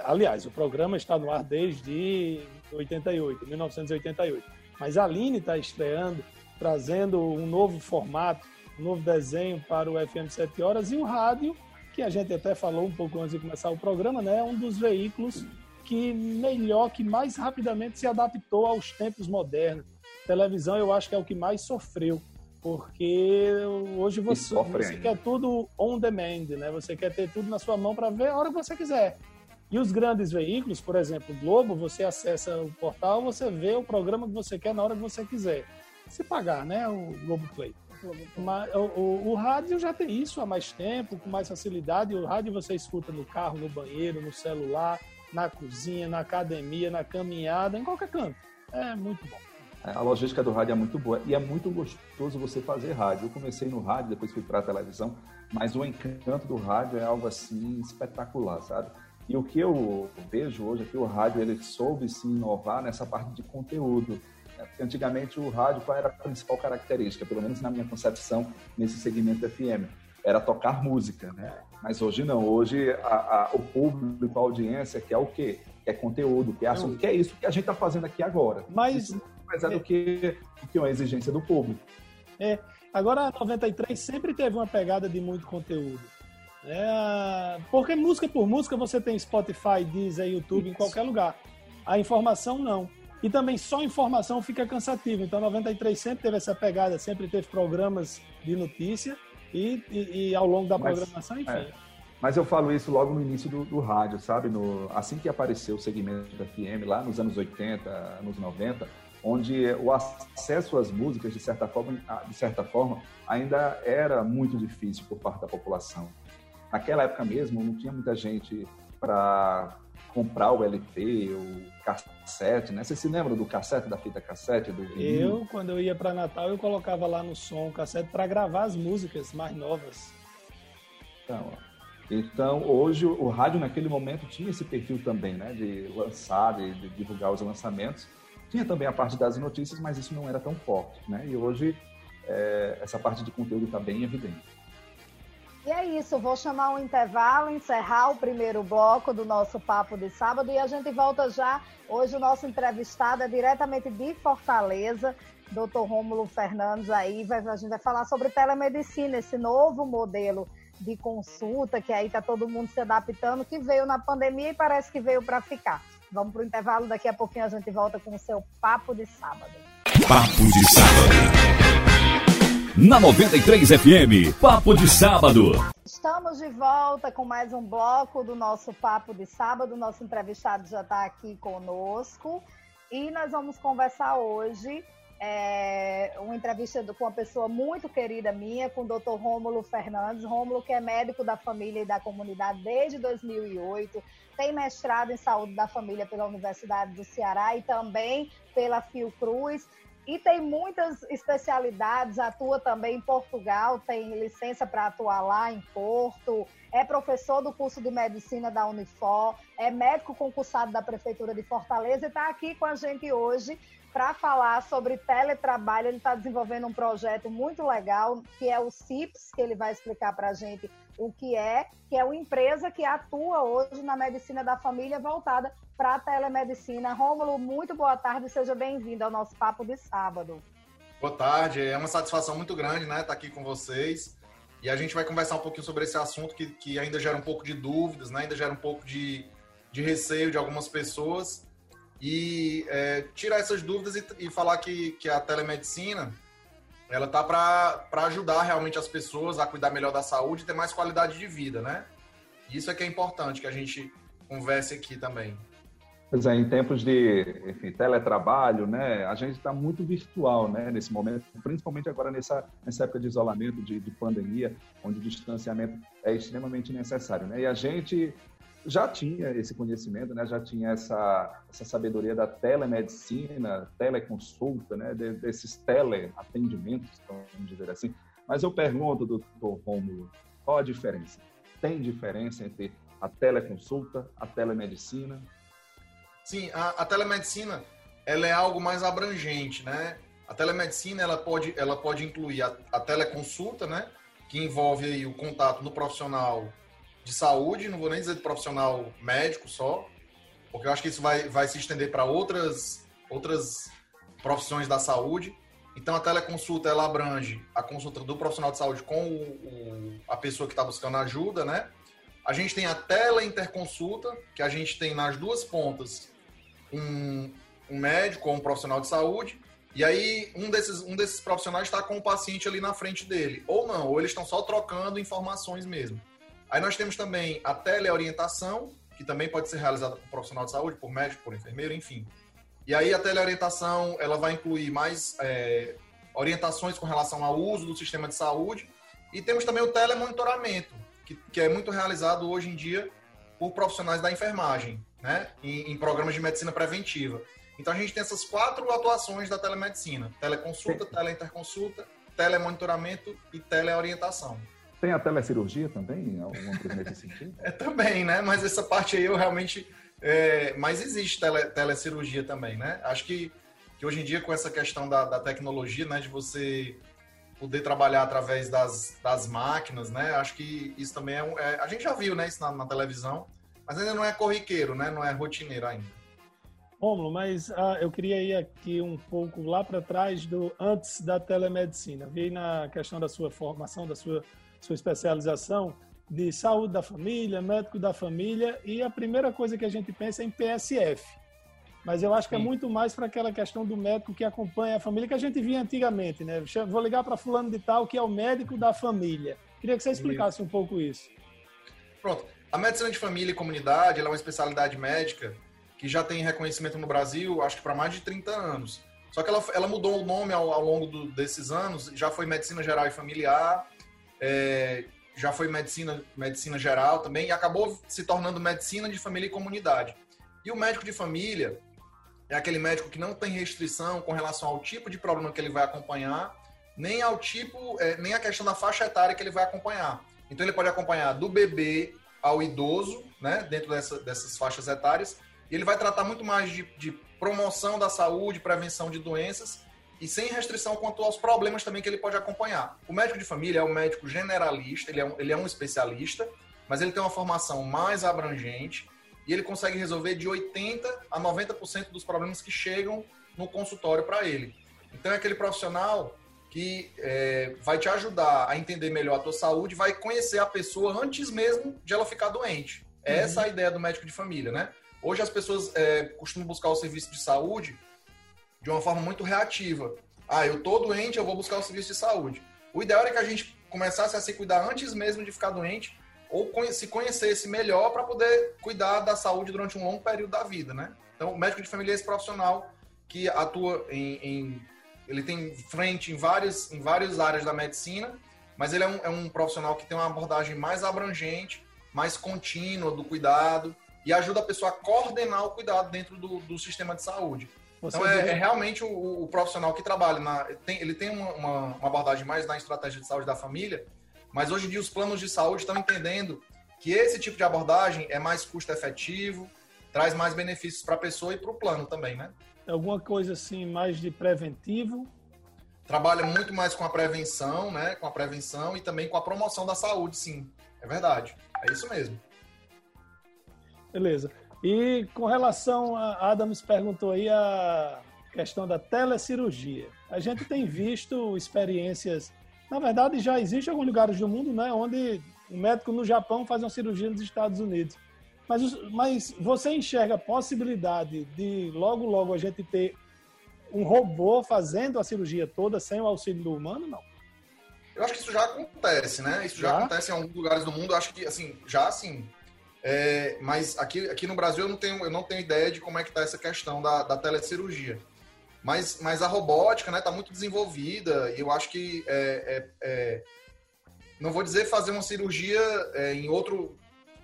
Aliás, o programa está no ar desde 88, 1988. Mas a Aline está estreando, trazendo um novo formato um novo desenho para o FM 7 Horas e o rádio, que a gente até falou um pouco antes de começar o programa, né? É um dos veículos que melhor, que mais rapidamente se adaptou aos tempos modernos. Televisão, eu acho que é o que mais sofreu, porque hoje você, você quer tudo on demand, né? Você quer ter tudo na sua mão para ver a hora que você quiser. E os grandes veículos, por exemplo, o Globo, você acessa o portal, você vê o programa que você quer na hora que você quiser. Se pagar, né? O Globo Play. Mas, o, o, o, rádio já tem isso há mais tempo, com mais facilidade. O rádio você escuta no carro, no banheiro, no celular, na cozinha, na academia, na caminhada, em qualquer canto. É muito bom. É, a logística do rádio é muito boa e é muito gostoso você fazer rádio. Eu comecei no rádio, depois fui para a televisão, mas o encanto do rádio é algo assim espetacular, sabe? E o que eu vejo hoje é que o rádio ele soube se inovar nessa parte de conteúdo. Porque antigamente o rádio, qual era a principal característica, pelo menos na minha concepção, nesse segmento FM? Era tocar música, né? Mas hoje não. Hoje a, a, o público, a audiência quer o quê? Quer conteúdo, quer assunto, que é isso que a gente está fazendo aqui agora. Mas, mas é, do que, do que uma exigência do público. É. Agora, a 93 sempre teve uma pegada de muito conteúdo. É, porque música por música você tem Spotify, Deezer, YouTube, Isso. em qualquer lugar. A informação não. E também só informação fica cansativo. Então, 93 sempre teve essa pegada, sempre teve programas de notícia e, e, e ao longo da Mas, programação, enfim. É. Mas eu falo isso logo no início do, do rádio, sabe? No, assim que apareceu o segmento da FM, lá nos anos 80, anos 90, onde o acesso às músicas, de certa forma, de certa forma ainda era muito difícil por parte da população. Naquela época mesmo, não tinha muita gente para comprar o LP, o cassete, né? Você se lembra do cassete, da fita cassete? Do eu, quando eu ia para Natal, eu colocava lá no som o cassete para gravar as músicas mais novas. Então, então, hoje o rádio naquele momento tinha esse perfil também, né? De lançar, de, de divulgar os lançamentos. Tinha também a parte das notícias, mas isso não era tão forte, né? E hoje é, essa parte de conteúdo está bem evidente. E é isso, vou chamar um intervalo, encerrar o primeiro bloco do nosso papo de sábado e a gente volta já. Hoje o nosso entrevistado é diretamente de Fortaleza, Dr. Rômulo Fernandes aí, vai, a gente vai falar sobre telemedicina, esse novo modelo de consulta que aí tá todo mundo se adaptando, que veio na pandemia e parece que veio para ficar. Vamos para o intervalo, daqui a pouquinho a gente volta com o seu papo de sábado. Papo de sábado na 93 FM. Papo de sábado. Estamos de volta com mais um bloco do nosso Papo de sábado. Nosso entrevistado já está aqui conosco e nós vamos conversar hoje é, uma entrevista com uma pessoa muito querida minha, com o Dr. Rômulo Fernandes. Rômulo, que é médico da família e da comunidade desde 2008, tem mestrado em saúde da família pela Universidade do Ceará e também pela Fiocruz e tem muitas especialidades, atua também em Portugal, tem licença para atuar lá em Porto, é professor do curso de medicina da Unifor, é médico concursado da Prefeitura de Fortaleza e está aqui com a gente hoje para falar sobre teletrabalho. Ele está desenvolvendo um projeto muito legal, que é o CIPS, que ele vai explicar para a gente o que é, que é uma empresa que atua hoje na medicina da família voltada para a telemedicina. Rômulo, muito boa tarde, seja bem-vindo ao nosso papo de sábado. Boa tarde, é uma satisfação muito grande, né, estar tá aqui com vocês. E a gente vai conversar um pouquinho sobre esse assunto que, que ainda gera um pouco de dúvidas, né? ainda gera um pouco de, de receio de algumas pessoas e é, tirar essas dúvidas e, e, falar que, que a telemedicina ela tá para ajudar realmente as pessoas a cuidar melhor da saúde e ter mais qualidade de vida, né? Isso é que é importante que a gente converse aqui também. Pois é, em tempos de enfim, teletrabalho, né, a gente está muito virtual né, nesse momento, principalmente agora nessa, nessa época de isolamento, de, de pandemia, onde o distanciamento é extremamente necessário. Né? E a gente já tinha esse conhecimento, né? já tinha essa, essa sabedoria da telemedicina, teleconsulta, né? desses teleatendimentos, vamos dizer assim. Mas eu pergunto, doutor Romulo, qual a diferença? Tem diferença entre a teleconsulta, a telemedicina? Sim, a, a telemedicina ela é algo mais abrangente, né? A telemedicina ela pode, ela pode incluir a, a teleconsulta, né? Que envolve aí o contato do profissional de saúde, não vou nem dizer de profissional médico só, porque eu acho que isso vai, vai se estender para outras, outras profissões da saúde. Então, a teleconsulta, ela abrange a consulta do profissional de saúde com o, o, a pessoa que está buscando ajuda, né? A gente tem a teleinterconsulta, que a gente tem nas duas pontas um, um médico ou um profissional de saúde, e aí um desses, um desses profissionais está com o paciente ali na frente dele. Ou não, ou eles estão só trocando informações mesmo. Aí nós temos também a teleorientação, que também pode ser realizada por profissional de saúde, por médico, por enfermeiro, enfim. E aí a teleorientação ela vai incluir mais é, orientações com relação ao uso do sistema de saúde. E temos também o telemonitoramento, que, que é muito realizado hoje em dia por profissionais da enfermagem, né? Em, em, programas de medicina preventiva. Então a gente tem essas quatro atuações da telemedicina: teleconsulta, teleinterconsulta, telemonitoramento e teleorientação. Tem a telecirurgia também, alguma coisa nesse sentido? (laughs) É também, né? Mas essa parte aí eu realmente. É... Mas existe tele, telecirurgia também, né? Acho que, que hoje em dia, com essa questão da, da tecnologia, né? De você poder trabalhar através das, das máquinas, né? Acho que isso também é, um, é, A gente já viu, né? Isso na, na, televisão, mas ainda não é corriqueiro, né? Não é rotineiro ainda. Rômulo, mas ah, eu queria ir aqui um pouco lá para trás do antes da telemedicina. Vi na questão da sua formação, da sua sua especialização de saúde da família, médico da família, e a primeira coisa que a gente pensa é em PSF. Mas eu acho que é Sim. é muito mais para aquela questão do médico que acompanha a família que a gente via antigamente, né? Vou ligar para fulano de tal que é o médico da família. Queria que você explicasse um pouco isso. Pronto. A medicina de família e comunidade é uma especialidade médica que já tem reconhecimento no Brasil, acho que para mais de 30 anos. Só que ela, ela mudou o nome ao, ao longo do, desses anos, já foi medicina geral e familiar, é, já foi medicina, medicina geral também, e acabou se tornando medicina de família e comunidade. E o médico de família é aquele médico que não tem restrição com relação ao tipo de problema que ele vai acompanhar, nem ao tipo, é, nem a questão da faixa etária que ele vai acompanhar. Então ele pode acompanhar do bebê ao idoso, né, dentro dessa, dessas faixas etárias, e ele vai tratar muito mais de, de promoção da saúde, prevenção de doenças e sem restrição quanto aos problemas também que ele pode acompanhar. O médico de família é um médico generalista, ele é um, ele é um especialista, mas ele tem uma formação mais abrangente e ele consegue resolver de 80% a 90% dos problemas que chegam no consultório para ele. Então é aquele profissional que é, vai te ajudar a entender melhor a tua saúde, vai conhecer a pessoa antes mesmo de ela ficar doente. É uhum. essa a ideia do médico de família, né? Hoje as pessoas é, costumam buscar o serviço de saúde de uma forma muito reativa. Ah, eu tô doente, eu vou buscar o serviço de saúde. O ideal é que a gente começasse a se cuidar antes mesmo de ficar doente ou se conhecesse melhor para poder cuidar da saúde durante um longo período da vida, né? Então, o médico de família é esse profissional que atua em, em ele tem frente em várias, em várias áreas da medicina, mas ele é um, é um profissional que tem uma abordagem mais abrangente, mais contínua do cuidado e ajuda a pessoa a coordenar o cuidado dentro do, do sistema de saúde. Você então é, é, realmente o, o, profissional que trabalha na, tem, ele tem uma, uma, uma, abordagem mais na estratégia de saúde da família, mas hoje em dia os planos de saúde estão entendendo que esse tipo de abordagem é mais custo efetivo, traz mais benefícios para a pessoa e para o plano também, né? Alguma coisa assim mais de preventivo? Trabalha muito mais com a prevenção, né? Com a prevenção e também com a promoção da saúde, sim. É verdade. É isso mesmo. Beleza. E com relação a Adams perguntou aí a questão da telecirurgia. A gente tem visto experiências, na verdade já existe alguns lugares do mundo, né, onde um médico no Japão faz uma cirurgia nos Estados Unidos. Mas, mas você enxerga a possibilidade de logo logo a gente ter um robô fazendo a cirurgia toda sem o auxílio do humano, não? Eu acho que isso já acontece, né? Isso já, já acontece em alguns lugares do mundo. Eu acho que, assim, já assim, é, mas aqui, aqui no Brasil eu não, tenho, eu não tenho ideia de como é que está essa questão da, da telecirurgia. Mas, mas a robótica está né, tá muito desenvolvida e eu acho que é, é, é, não vou dizer fazer uma cirurgia é, em outro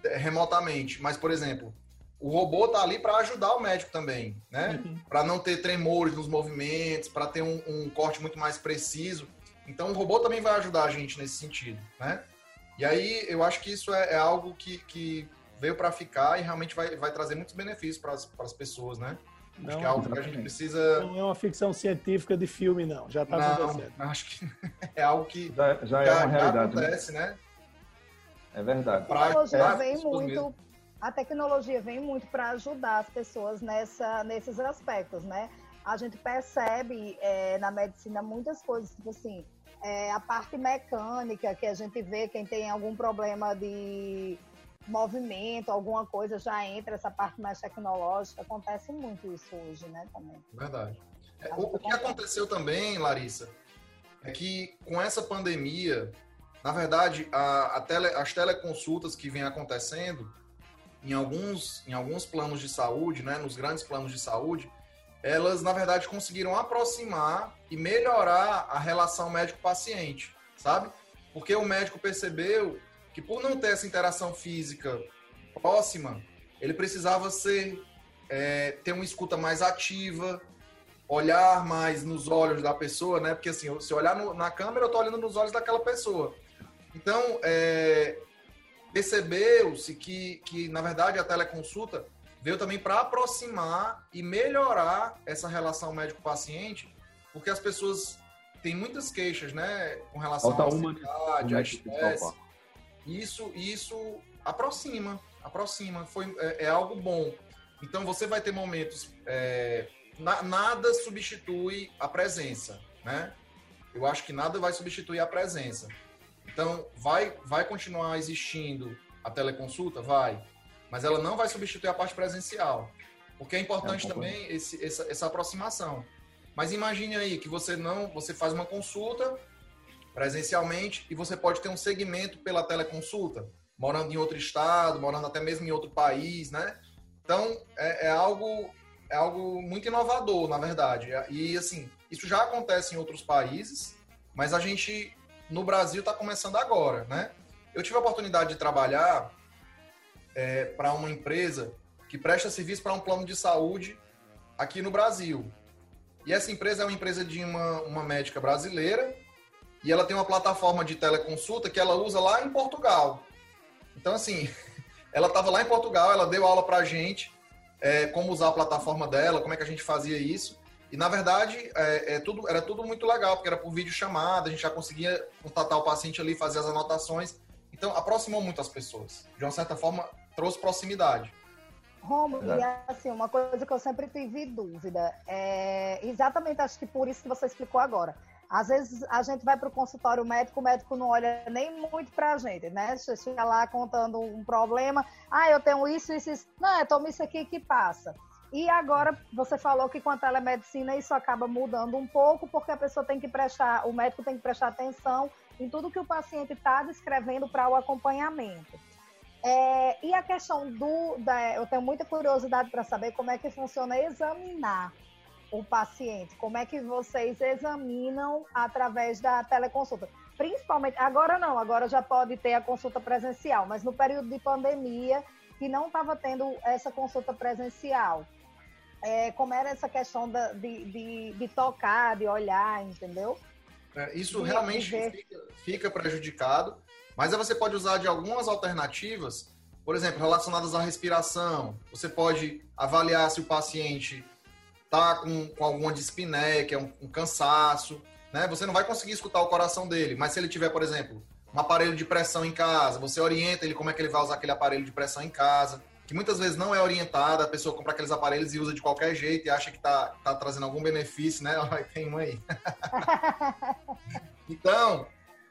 é, remotamente, mas por exemplo, o robô está ali para ajudar o médico também, né? Uhum. Para não ter tremores nos movimentos, para ter um, um, corte muito mais preciso. Então o robô também vai ajudar a gente nesse sentido, né? E aí eu acho que isso é, é algo que, que veio para ficar e realmente vai, vai trazer muitos benefícios para as pessoas, né? Não, acho que é algo que a gente precisa. Não é uma ficção científica de filme, não. Já está acontecendo. Acho que (laughs) é algo que já, já, já é uma realidade. Já né? acontece, né? né? É verdade. A tecnologia vem muito. A tecnologia vem muito para ajudar as pessoas nessa, nesses aspectos, né? A gente percebe é, na medicina muitas coisas, tipo assim, é, a parte mecânica que a gente vê quem tem algum problema de movimento, alguma coisa, já entra essa parte mais tecnológica. Acontece muito isso hoje, né, também. Verdade. É, o, o que aconteceu também, Larissa, é que com essa pandemia, na verdade, a, a tele, as teleconsultas que vem acontecendo em alguns, em alguns planos de saúde, né, nos grandes planos de saúde, elas, na verdade, conseguiram aproximar e melhorar a relação médico-paciente, sabe? Porque o médico percebeu que por não ter essa interação física próxima, ele precisava ser é, ter uma escuta mais ativa, olhar mais nos olhos da pessoa, né? Porque assim, se olhar no, na câmera, eu tô olhando nos olhos daquela pessoa. Então, é, percebeu-se que, que, na verdade, a teleconsulta veio também para aproximar e melhorar essa relação médico-paciente, porque as pessoas têm muitas queixas, né, com relação à ansiedade, à estresse. Isso, isso aproxima, aproxima. Foi, é, é, algo bom. Então você vai ter momentos. É, na, nada substitui a presença, né? Eu acho que nada vai substituir a presença. Então vai, vai continuar existindo a teleconsulta, vai, mas ela não vai substituir a parte presencial, porque é importante é também esse, essa, essa aproximação. Mas imagine aí que você não, você faz uma consulta presencialmente e você pode ter um segmento pela teleconsulta, morando em outro estado, morando até mesmo em outro país, né? Então, é, é algo é algo muito inovador, na verdade. E, assim, isso já acontece em outros países, mas a gente, no Brasil, está começando agora, né? Eu tive a oportunidade de trabalhar é, para uma empresa que presta serviço para um plano de saúde aqui no Brasil. E essa empresa é uma empresa de uma, uma médica brasileira e ela tem uma plataforma de teleconsulta que ela usa lá em Portugal. Então, assim, (laughs) ela estava lá em Portugal, ela deu aula para a gente é, como usar a plataforma dela, como é que a gente fazia isso. E, na verdade, é, é, tudo, era tudo muito legal, porque era por vídeo chamada, a gente já conseguia contatar o paciente ali, fazer as anotações. Então, aproximou muito as pessoas. De uma certa forma, trouxe proximidade. Romo, e assim, uma coisa que eu sempre tive dúvida, é exatamente acho que por isso que você explicou agora. Às vezes a gente vai para o consultório médico, o médico não olha nem muito para a gente, né? Chega lá contando um problema, ah, eu tenho isso, isso, isso. Não, eu tomo isso aqui que passa. E agora você falou que com a telemedicina isso acaba mudando um pouco, porque a pessoa tem que prestar, o médico tem que prestar atenção em tudo que o paciente está descrevendo para o acompanhamento. É, e a questão do. Da, eu tenho muita curiosidade para saber como é que funciona examinar o paciente? Como é que vocês examinam através da teleconsulta? Principalmente, agora não, agora já pode ter a consulta presencial, mas no período de pandemia, que não estava tendo essa consulta presencial. é, como era essa questão da, de, de, de, tocar, de olhar, entendeu? É, isso realmente fica, fica prejudicado, mas você pode usar de algumas alternativas, por exemplo, relacionadas à respiração. Você pode avaliar se o paciente está com, com alguma dispneia, que é um, um cansaço, né? Você não vai conseguir escutar o coração dele, mas se ele tiver, por exemplo, um aparelho de pressão em casa, você orienta ele como é que ele vai usar aquele aparelho de pressão em casa, que muitas vezes não é orientada, a pessoa compra aqueles aparelhos e usa de qualquer jeito e acha que tá, tá trazendo algum benefício, né? (laughs) Tem um aí. (laughs) então,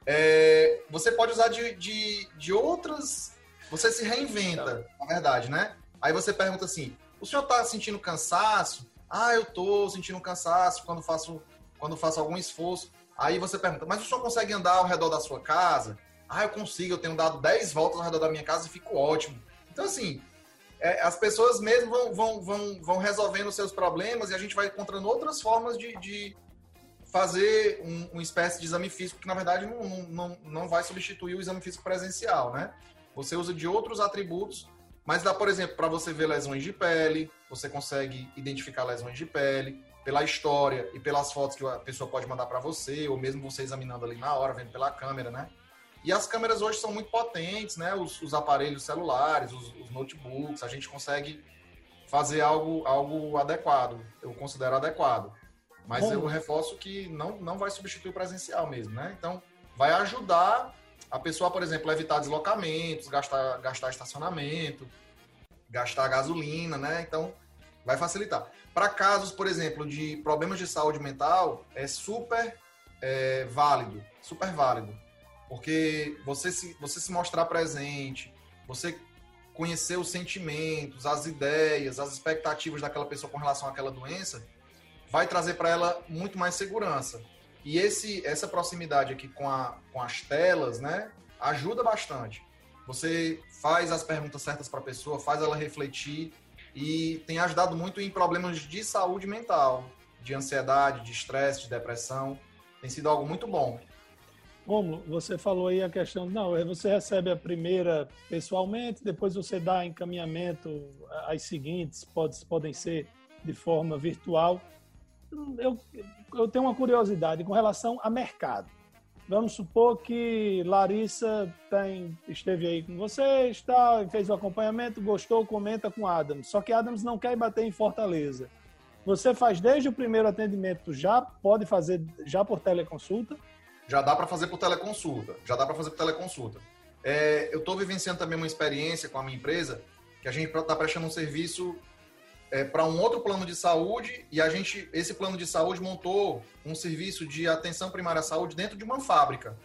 é, você pode usar de, de, de outras. Você se reinventa, na verdade, né? Aí você pergunta assim: o senhor está sentindo cansaço? Ah, eu tô sentindo cansaço quando faço, quando faço algum esforço. Aí você pergunta, mas o senhor consegue andar ao redor da sua casa? Ah, eu consigo, eu tenho dado 10 voltas ao redor da minha casa e fico ótimo. Então, assim, é, as pessoas mesmo vão, vão, vão, vão resolvendo seus problemas e a gente vai encontrando outras formas de, de fazer um, uma espécie de exame físico que, na verdade, não, não, não vai substituir o exame físico presencial, né? Você usa de outros atributos, mas dá, por exemplo, para você ver lesões de pele, você consegue identificar lesões de pele, pela história e pelas fotos que a pessoa pode mandar para você, ou mesmo você examinando ali na hora, vendo pela câmera, né? E as câmeras hoje são muito potentes, né? Os, os aparelhos celulares, os, os, notebooks, a gente consegue fazer algo, algo adequado, eu considero adequado. Mas Bom. eu reforço que não, não vai substituir o presencial mesmo, né? Então, vai ajudar a pessoa, por exemplo, evitar deslocamentos, gastar, gastar estacionamento, gastar gasolina, né? Então, vai facilitar. Para casos, por exemplo, de problemas de saúde mental, é super é, válido, super válido. Porque você se, você se mostrar presente, você conhecer os sentimentos, as ideias, as expectativas daquela pessoa com relação àquela doença, vai trazer para ela muito mais segurança. E esse, essa proximidade aqui com, a, com as telas, né, ajuda bastante. Você faz as perguntas certas para a pessoa, faz ela refletir e tem ajudado muito em problemas de saúde mental, de ansiedade, de estresse, de depressão. Tem sido algo muito bom. Como você falou aí a questão, não, é você recebe a primeira pessoalmente, depois você dá encaminhamento às seguintes, pode, podem ser de forma virtual. Eu, eu tenho uma curiosidade com relação a mercado. Vamos supor que Larissa tem, esteve aí com vocês, tá, fez o acompanhamento, gostou, comenta com Adams. Só que Adams não quer bater em Fortaleza. Você faz desde o primeiro atendimento, já pode fazer já por teleconsulta? já dá para fazer por teleconsulta. Já dá para fazer por teleconsulta. É, eu estou vivenciando também uma experiência com a minha empresa que a gente está prestando um serviço é, para um outro plano de saúde e a gente, esse plano de saúde montou um serviço de atenção primária à saúde dentro de uma fábrica.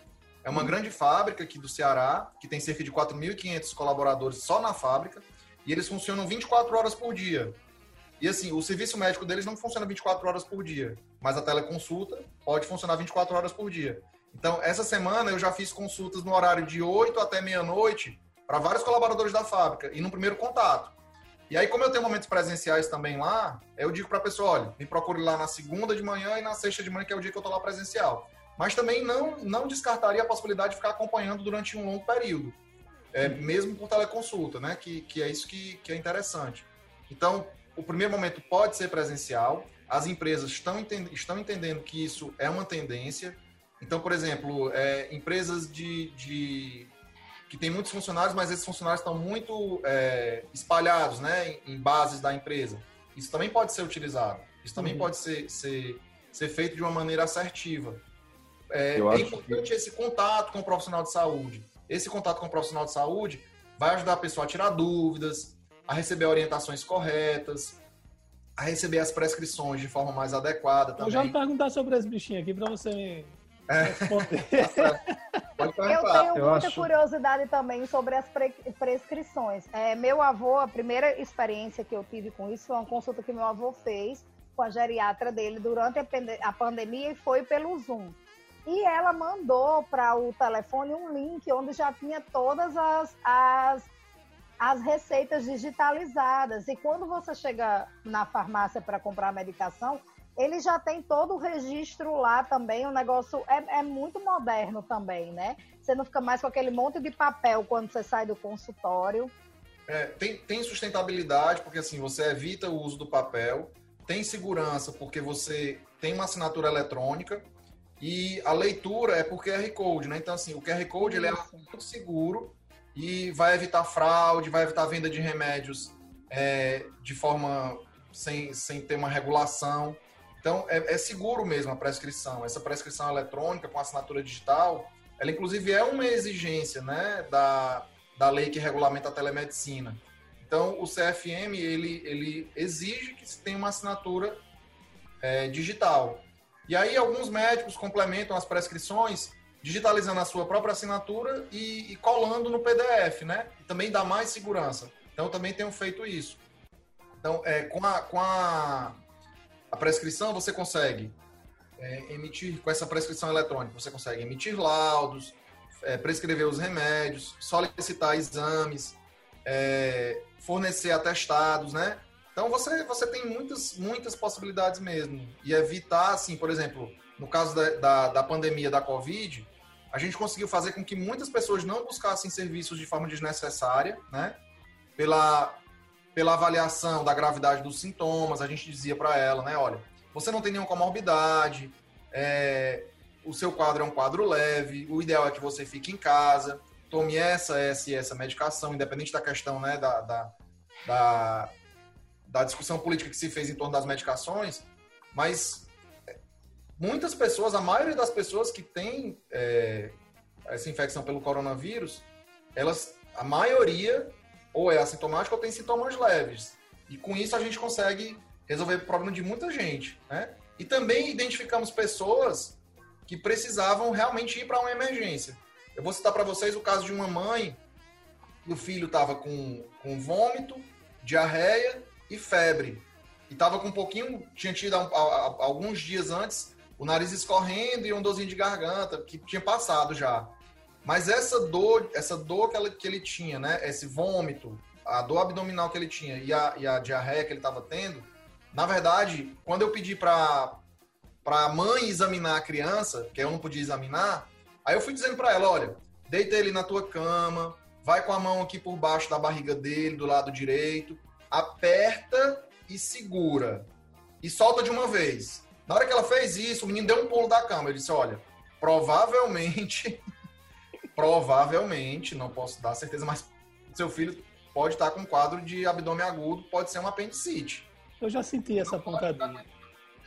É uma hum. grande fábrica aqui do Ceará, que tem cerca de 4.500 colaboradores só na fábrica, e eles funcionam 24 horas por dia. E assim, o serviço médico deles não funciona 24 horas por dia, mas a teleconsulta pode funcionar 24 horas por dia. Então, essa semana eu já fiz consultas no horário de 8 até meia-noite para vários colaboradores da fábrica e no primeiro contato. E aí, como eu tenho momentos presenciais também lá, eu digo para a pessoa, olha, me procure lá na segunda de manhã e na sexta de manhã, que é o dia que eu estou lá presencial. Mas também não, não descartaria a possibilidade de ficar acompanhando durante um longo período, é, mesmo por teleconsulta, né? Que, que é isso que, que é interessante. Então, o primeiro momento pode ser presencial, as empresas estão, entend estão entendendo que isso é uma tendência. Então, por exemplo, é, empresas de, de, que têm muitos funcionários, mas esses funcionários estão muito é, espalhados né, em, em, bases da empresa. Isso também pode ser utilizado. Isso também uhum. pode ser, ser, ser feito de uma maneira assertiva. É, é importante que... esse contato com o profissional de saúde. Esse contato com o profissional de saúde vai ajudar a pessoa a tirar dúvidas, a receber orientações corretas, a receber as prescrições de forma mais adequada também. Eu já vou perguntar sobre esse bichinho aqui para você me é. eu tenho eu muita acho... curiosidade também sobre as pre prescrições. É, meu avô, a primeira experiência que eu tive com isso foi uma consulta que meu avô fez com a geriatra dele durante a pandemia e foi pelo Zoom. E ela mandou para o telefone um link onde já tinha todas as, as as receitas digitalizadas. E quando você chega na farmácia para comprar a medicação, ele já tem todo o registro lá também. O negócio é, é, muito moderno também, né? Você não fica mais com aquele monte de papel quando você sai do consultório. é, tem, tem sustentabilidade, porque assim, você evita o uso do papel, tem segurança, porque você tem uma assinatura eletrônica, e a leitura é por QR Code, né? Então, assim, o QR Code ele é muito seguro e vai evitar fraude, vai evitar venda de remédios é, de forma sem, sem ter uma regulação. Então, é, é, seguro mesmo a prescrição. Essa prescrição eletrônica com assinatura digital, ela inclusive é uma exigência né, da, da lei que regulamenta a telemedicina. Então, o CFM, ele, ele exige que se tenha uma assinatura é, digital. E aí, alguns médicos complementam as prescrições digitalizando a sua própria assinatura e, e colando no PDF, né? E também dá mais segurança. Então, também tenho feito isso. Então, é, com, a, com a, a prescrição, você consegue é, emitir, com essa prescrição eletrônica, você consegue emitir laudos, é, prescrever os remédios, solicitar exames, é, fornecer atestados, né? Então, você, você tem muitas, muitas possibilidades mesmo. E evitar, assim, por exemplo, no caso da, da, da pandemia da Covid, a gente conseguiu fazer com que muitas pessoas não buscassem serviços de forma desnecessária, né? Pela, pela avaliação da gravidade dos sintomas, a gente dizia para ela, né? Olha, você não tem nenhuma comorbidade, é, o seu quadro é um quadro leve, o ideal é que você fique em casa, tome essa, essa e essa medicação, independente da questão, né? Da, da, da, da discussão política que se fez em torno das medicações, mas muitas pessoas, a maioria das pessoas que têm é, essa infecção pelo coronavírus, elas, a maioria ou é assintomática ou tem sintomas leves. E com isso a gente consegue resolver o problema de muita gente, né? E também identificamos pessoas que precisavam realmente ir para uma emergência. Eu vou citar para vocês o caso de uma mãe, o filho estava com, com vômito, diarreia e febre. E estava com um pouquinho, tinha tido alguns dias antes o nariz escorrendo e um dorzinho de garganta, que tinha passado já. Mas essa dor, essa dor que, ela, que ele tinha, né? Esse vômito, a dor abdominal que ele tinha e a, e a diarreia que ele estava tendo, na verdade, quando eu pedi para a mãe examinar a criança, que eu não podia examinar, aí eu fui dizendo para ela, olha, deita ele na tua cama, vai com a mão aqui por baixo da barriga dele, do lado direito, aperta e segura. E solta de uma vez. Na hora que ela fez isso, o menino deu um pulo da cama. Eu disse, olha, provavelmente provavelmente, não posso dar certeza, mas seu filho pode estar com um quadro de abdômen agudo, pode ser um apendicite. Eu já senti essa pontadinha.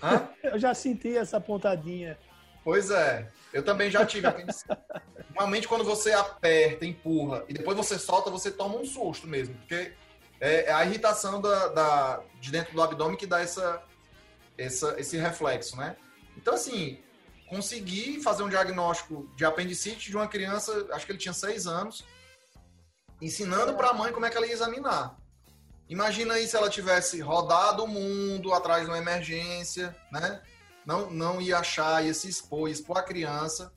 Hã? (laughs) Eu já senti essa pontadinha. Pois é, eu também já tive apendicite. (laughs) Normalmente quando você aperta, empurra e depois você solta, você toma um susto mesmo, porque é, é a irritação da, da, de dentro do abdômen que dá essa, essa, esse reflexo, né? Então, assim, consegui fazer um diagnóstico de apendicite de uma criança, acho que ele tinha seis anos, ensinando para a mãe como é que ela ia examinar. Imagina aí se ela tivesse rodado o mundo atrás de uma emergência, né? Não, não ia achar, ia se expor, ia expor a criança.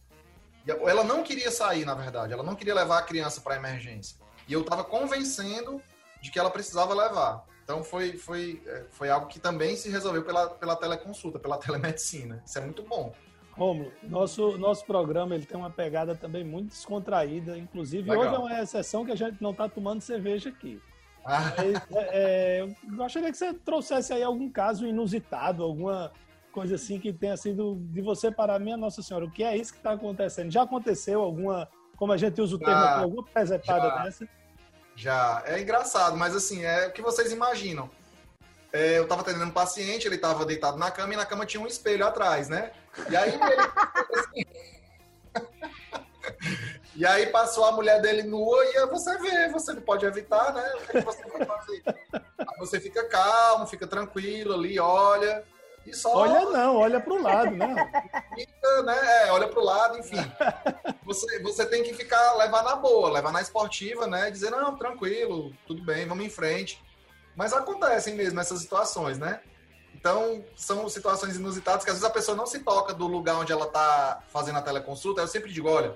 Ela não queria sair, na verdade. Ela não queria levar a criança para a emergência. E eu estava convencendo de que ela precisava levar. Então foi, foi, é, foi algo que também se resolveu pela, pela teleconsulta, pela telemedicina. Isso é muito bom. Romulo, nosso, nosso programa ele tem uma pegada também muito descontraída. Inclusive, Legal. hoje é uma exceção que a gente não está tomando cerveja aqui. Ah. Mas, é, é, eu gostaria que você trouxesse aí algum caso inusitado, alguma coisa assim que tenha sido de você para mim, Nossa Senhora. O que é isso que está acontecendo? Já aconteceu alguma, como a gente usa o termo aqui, alguma presepada já, dessa? Já. É engraçado, mas assim, é o que vocês imaginam. É, eu estava atendendo um paciente, ele estava deitado na cama e na cama tinha um espelho atrás, né? E aí ele. (laughs) e aí passou a mulher dele nua e você vê, você não pode evitar, né? O que você vai fazer? Aí você fica calmo, fica tranquilo ali, olha. E só... Olha não, olha para o lado, né? Fica, né? É, olha para o lado, enfim. Você, você tem que ficar, levar na boa, levar na esportiva, né? Dizer, não, tranquilo, tudo bem, vamos em frente. Mas acontecem mesmo essas situações, né? Então, são situações inusitadas que às vezes a pessoa não se toca do lugar onde ela está fazendo a teleconsulta. Eu sempre digo, olha,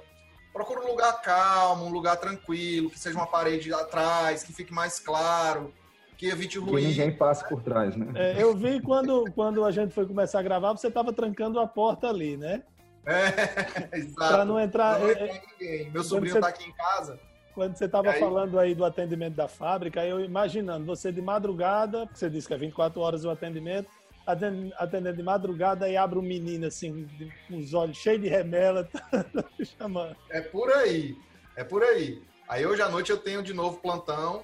procura um lugar calmo, um lugar tranquilo, que seja uma parede atrás, que fique mais claro, que evite o ruído. Que ninguém passe por trás, né? É, eu vi quando, quando a gente foi começar a gravar, você estava trancando a porta ali, né? É, (laughs) exato. Para não entrar... Não é, ninguém. Meu sobrinho está aqui em casa Quando você estava falando aí do atendimento da fábrica, eu imaginando você de madrugada, você disse que é 24 horas o atendimento, atendendo de madrugada e abre um menino assim, com os olhos cheios de remela, (laughs) chamando. É por aí, é por aí. Aí hoje à noite eu tenho de novo plantão.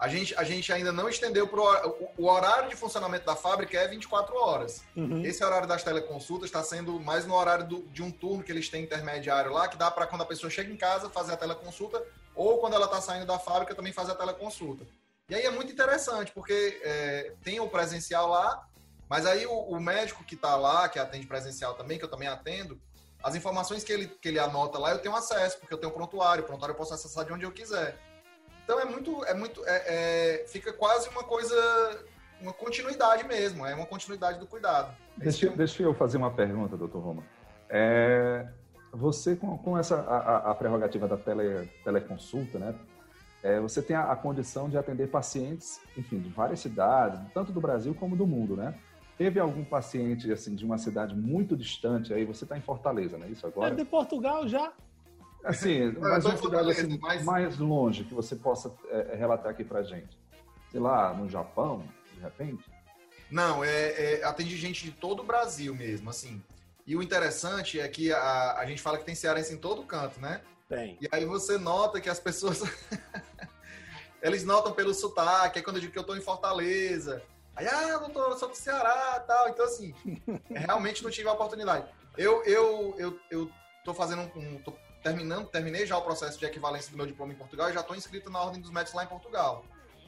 A gente, a gente ainda não estendeu para o, o horário de funcionamento da fábrica é 24 horas. Uhum. Esse horário das teleconsultas está sendo mais no horário do, de um turno que eles têm intermediário lá, que dá para quando a pessoa chega em casa fazer a teleconsulta ou quando ela está saindo da fábrica também fazer a teleconsulta. E aí é muito interessante, porque é, tem o presencial lá, mas aí o, o médico que está lá, que atende presencial também, que eu também atendo, as informações que ele, que ele anota lá eu tenho acesso, porque eu tenho prontuário, o prontuário eu posso acessar de onde eu quiser. Então é muito, é muito, é, é, fica quase uma coisa, uma continuidade mesmo, é uma continuidade do cuidado. Deixa, deixa eu fazer uma pergunta, doutor Roma. É, você, com, com essa a, a, prerrogativa da tele, teleconsulta, né? É, você tem a, a, condição de atender pacientes, enfim, de várias cidades, tanto do Brasil como do mundo, né? Teve algum paciente, assim, de uma cidade muito distante, aí você está em Fortaleza, não é isso agora? É de Portugal já. Assim, mas uma cidade assim, mais... mais longe que você possa é, é relatar aqui pra gente. Sei lá, no Japão, de repente? Não, é, é, atende gente de todo o Brasil mesmo, assim. E o interessante é que a, a gente fala que tem cearense em todo canto, né? Tem. E aí você nota que as pessoas. (laughs) eles notam pelo sotaque, é quando eu digo que eu tô em Fortaleza. Aí, ah, doutor, eu sou do Ceará tal. Então, assim, (laughs) realmente não tive a oportunidade. Eu, eu, eu, eu tô fazendo um. Tô terminando, terminei já o processo de equivalência do meu diploma em Portugal e já estou inscrito na Ordem dos Médicos lá em Portugal.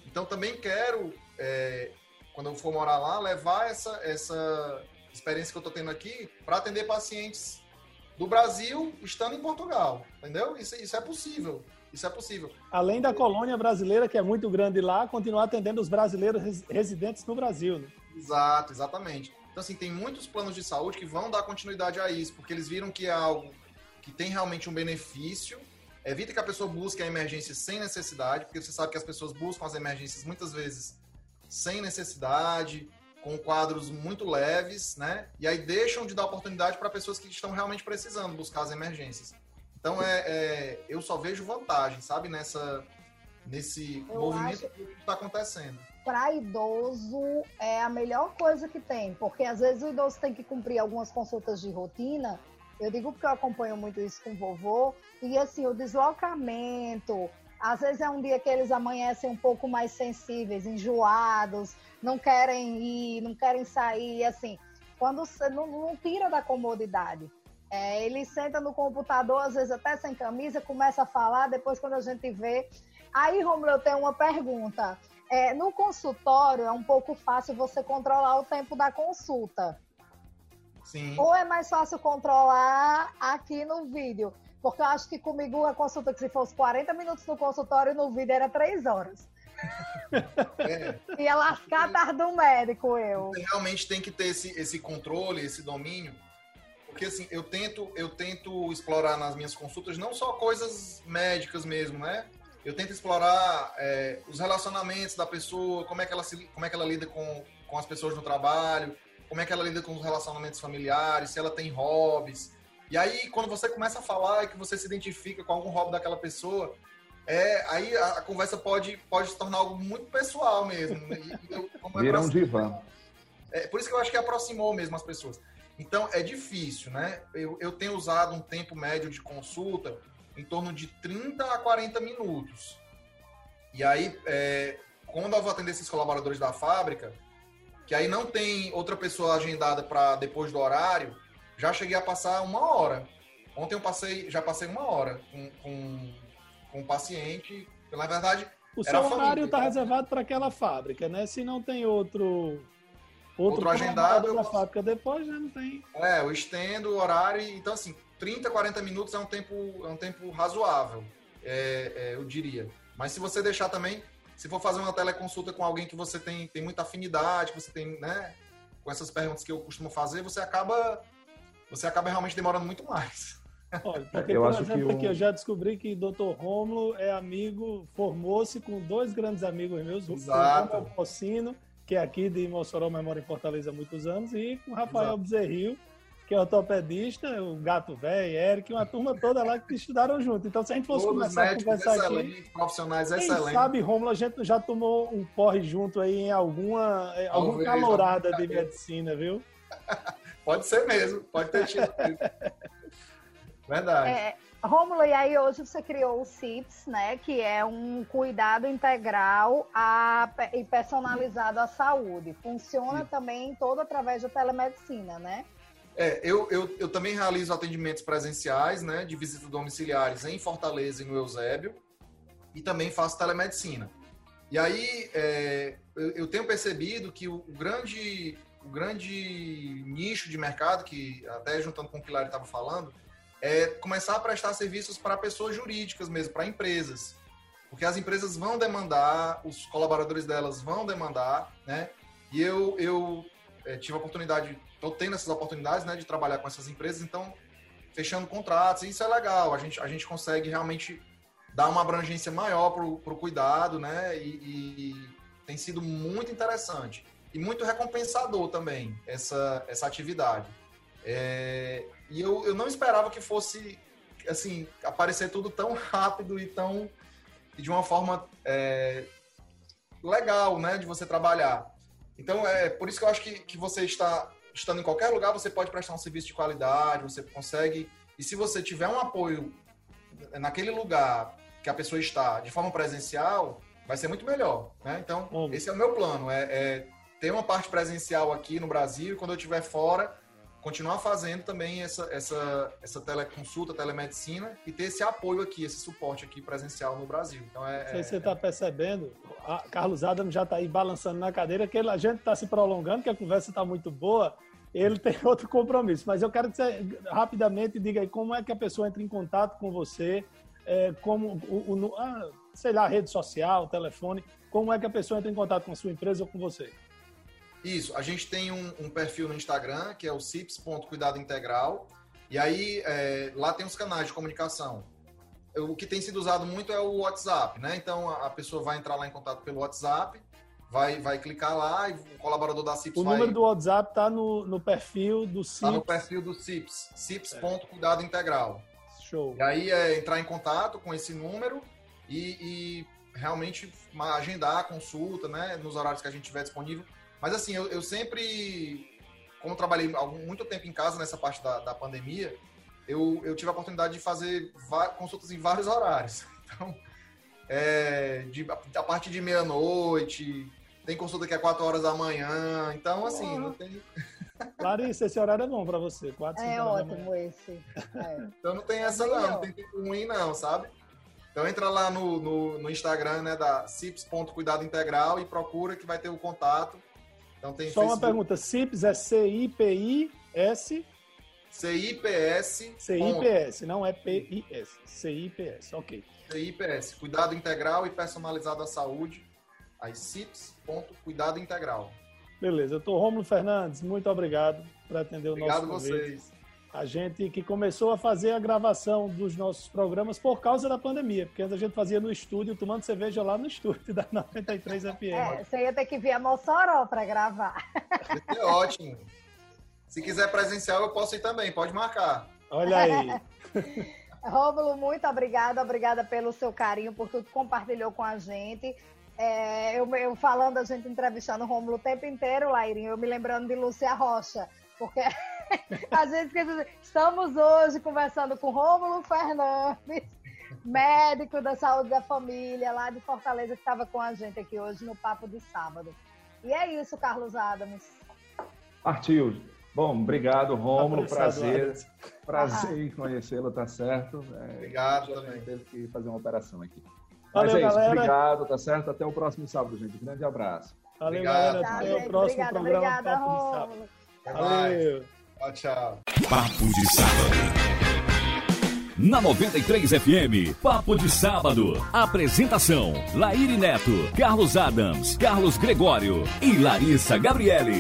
Então também quero, é, quando eu for morar lá, levar essa, essa experiência que eu estou tendo aqui para atender pacientes do Brasil estando em Portugal, entendeu? Isso, isso é possível. Isso é possível. Além da colônia brasileira, que é muito grande lá, continuar atendendo os brasileiros residentes no Brasil. Né? Exato, exatamente. Então, assim, tem muitos planos de saúde que vão dar continuidade a isso, porque eles viram que é algo que tem realmente um benefício. Evita que a pessoa busque a emergência sem necessidade, porque você sabe que as pessoas buscam as emergências muitas vezes sem necessidade, com quadros muito leves, né? E aí deixam de dar oportunidade para pessoas que estão realmente precisando buscar as emergências. Então é, é eu só vejo vantagem, sabe, nessa nesse eu movimento que está acontecendo. Para idoso é a melhor coisa que tem, porque às vezes o idoso tem que cumprir algumas consultas de rotina eu digo porque eu acompanho muito isso com o vovô. E assim, o deslocamento. Às vezes é um dia que eles amanhecem um pouco mais sensíveis, enjoados, não querem ir, não querem sair. Assim, quando você não, não tira da comodidade. É, ele senta no computador, às vezes até sem camisa, começa a falar, depois quando a gente vê. Aí, Romulo, eu tenho uma pergunta. É, no consultório é um pouco fácil você controlar o tempo da consulta. Sim. Ou é mais fácil controlar aqui no vídeo? Porque eu acho que comigo a consulta, que se fosse 40 minutos no consultório, no vídeo era 3 horas. É. Ia lascar a tarde do médico, eu. Você realmente tem que ter esse, esse controle, esse domínio. Porque assim, eu tento, eu tento explorar nas minhas consultas não só coisas médicas mesmo, né? Eu tento explorar é, os relacionamentos da pessoa, como é que ela, se, como é que ela lida com, com as pessoas no trabalho, como é que ela lida com os relacionamentos familiares, se ela tem hobbies. E aí, quando você começa a falar que você se identifica com algum hobby daquela pessoa, é, aí a, a conversa pode, pode se tornar algo muito pessoal mesmo. E, eu, Vira um divã. É, por isso que eu acho que aproximou mesmo as pessoas. Então, é difícil, né? Eu, eu tenho usado um tempo médio de consulta em torno de 30 a 40 minutos. E aí, é, quando eu vou atender esses colaboradores da fábrica, que aí não tem outra pessoa agendada para depois do horário, já cheguei a passar uma hora. Ontem eu passei, já passei uma hora com, com, com um paciente. Na verdade, o seu horário está né? reservado para aquela fábrica, né? Se não tem outro outro, outro agendado da fábrica depois, já não tem. É, eu estendo o horário, então assim, 30, 40 minutos é um tempo, é um tempo razoável, é, é, eu diria. Mas se você deixar também, se for fazer uma teleconsulta com alguém que você tem, tem muita afinidade, que você tem, né, com essas perguntas que eu costumo fazer, você acaba você acaba realmente demorando muito mais. (laughs) Olha, porque, eu por acho exemplo, que aqui eu já descobri que Dr. Romulo é amigo, formou-se com dois grandes amigos meus, Exato. o Romulo Pocino, que é aqui de Mossoró, mas mora em Fortaleza há muitos anos, e com o Rafael Exato. Bezerril, que é ortopedista, o Gato Velho, Eric, uma turma toda lá que estudaram junto. Então, se a gente fosse Todos começar a conversar aqui. Profissionais Quem excelentes. sabe, Romulo, a gente já tomou um porre junto aí em alguma, em alguma calorada de medicina, viu? (laughs) Pode ser mesmo, pode ter tido. (laughs) Verdade. É, Rômulo, e aí hoje você criou o CIPS, né? Que é um cuidado integral a- e personalizado à saúde. Funciona também todo através da telemedicina, né? É, eu, eu, eu também realizo atendimentos presenciais, né, de visitas domiciliares em Fortaleza e no Eusébio, e também faço telemedicina. E aí, é, eu, eu tenho percebido que o, o grande, o grande nicho de mercado, que até juntando com o que Lari estava falando, é começar a prestar serviços para pessoas jurídicas mesmo, para empresas. Porque as empresas vão demandar, os colaboradores delas vão demandar, né? E eu, eu é, tive a oportunidade, estou tendo essas oportunidades, né, de trabalhar com essas empresas, então fechando contratos, isso é legal. A gente, a gente consegue realmente dar uma abrangência maior para o cuidado, né? E, e tem sido muito interessante e muito recompensador também essa, essa atividade. É, e eu, eu não esperava que fosse assim aparecer tudo tão (laughs) rápido e tão e de uma forma é, legal, né, de você trabalhar. Então é por isso que eu acho que, que você está estando em qualquer lugar você pode prestar um serviço de qualidade, você consegue e se você tiver um apoio naquele lugar que a pessoa está de forma presencial, vai ser muito melhor, né? Então Bom. esse é o meu plano, é, é ter uma parte presencial aqui no Brasil e quando eu estiver fora continuar fazendo também essa, essa, essa teleconsulta, telemedicina e ter esse apoio aqui, esse suporte aqui presencial no Brasil. Então é, Não sei é- se você está percebendo, a Carlos Adam já está aí balançando na cadeira, que a gente está se prolongando, que a conversa está muito boa, ele tem (laughs) outro compromisso. Mas eu quero que você rapidamente diga aí como é que a pessoa entra em contato com você, é, como o, o- no- ah, sei lá, rede social, telefone, como é que a pessoa entra em contato com a sua empresa ou com você? Isso, a gente tem um, um perfil no Instagram, que é o cips.cuidado integral, e aí é, lá tem os canais de comunicação. O que tem sido usado muito é o WhatsApp, né? Então a pessoa vai entrar lá em contato pelo WhatsApp, vai, vai clicar lá e o colaborador da CIPS O vai número do WhatsApp está no, no perfil do tá no CIPS. perfil do CIPS, cips.cuidado integral. Show. E aí é entrar em contato com esse número e, e realmente agendar a consulta, né, nos horários que a gente tiver disponível. Mas assim, eu, eu sempre, como trabalhei muito tempo em casa nessa parte da, da pandemia, eu, eu tive a oportunidade de fazer consultas em vários horários. (laughs) Então, é, de, a partir de meia-noite, tem consulta que é 4 horas da manhã. Então, assim, não tem, (laughs) Larissa, esse horário é bom para você, 4, 5 É ótimo esse. É. Então não tem essa não. não tem tempo ruim não, sabe? Então entra lá no, no, no Instagram, né, da cips.cuidado integral e procura que vai ter o contato. Então tem Só uma Facebook, pergunta, CIPS é C-I-P-I-S, CIPS, C-I-P-S, não é P-I-S, C-I-P-S, ok. CIPS, Cuidado Integral e Personalizado à Saúde, aí cips.cuidado integral. Beleza, eu tô Romulo Fernandes, muito obrigado por atender o Obrigado a nosso convite. vocês. A gente que começou a fazer a gravação dos nossos programas por causa da pandemia, porque antes a gente fazia no estúdio, tomando cerveja lá no estúdio da (laughs) 93 FM. É, você ia ter que vir a Mossoró para gravar. Ser ótimo. Se quiser presencial, eu posso ir também, pode marcar. Olha aí. (laughs) Rômulo, muito obrigada, obrigada pelo seu carinho, por tudo que compartilhou com a gente. É, eu, eu falando, a gente entrevistando o Rômulo o tempo inteiro, Lairinho, eu me lembrando de Lúcia Rocha, porque (laughs) esquece, assim, estamos hoje conversando com Rômulo Fernandes, médico da saúde da família, lá de Fortaleza, que estava com a gente aqui hoje no Papo de Sábado. E é isso, Carlos Adams. Partiu. Bom, obrigado, Rômulo. Prazer. Prazer em conhecê-lo, tá certo? É, Obrigado também. Teve que fazer uma operação aqui. Valeu, Mas é isso, galera. obrigado, tá certo? Até o próximo sábado, gente. Grande abraço. Valeu, Obrigado. galera. Tá, Até gente? o próximo obrigada, programa. obrigada. Rômulo. Até mais. Valeu. Tchau, tchau. Papo de sábado. Na 93 FM, Papo de Sábado. Apresentação: Laíri Neto, Carlos Adams, Carlos Gregório e Larissa Gabriele.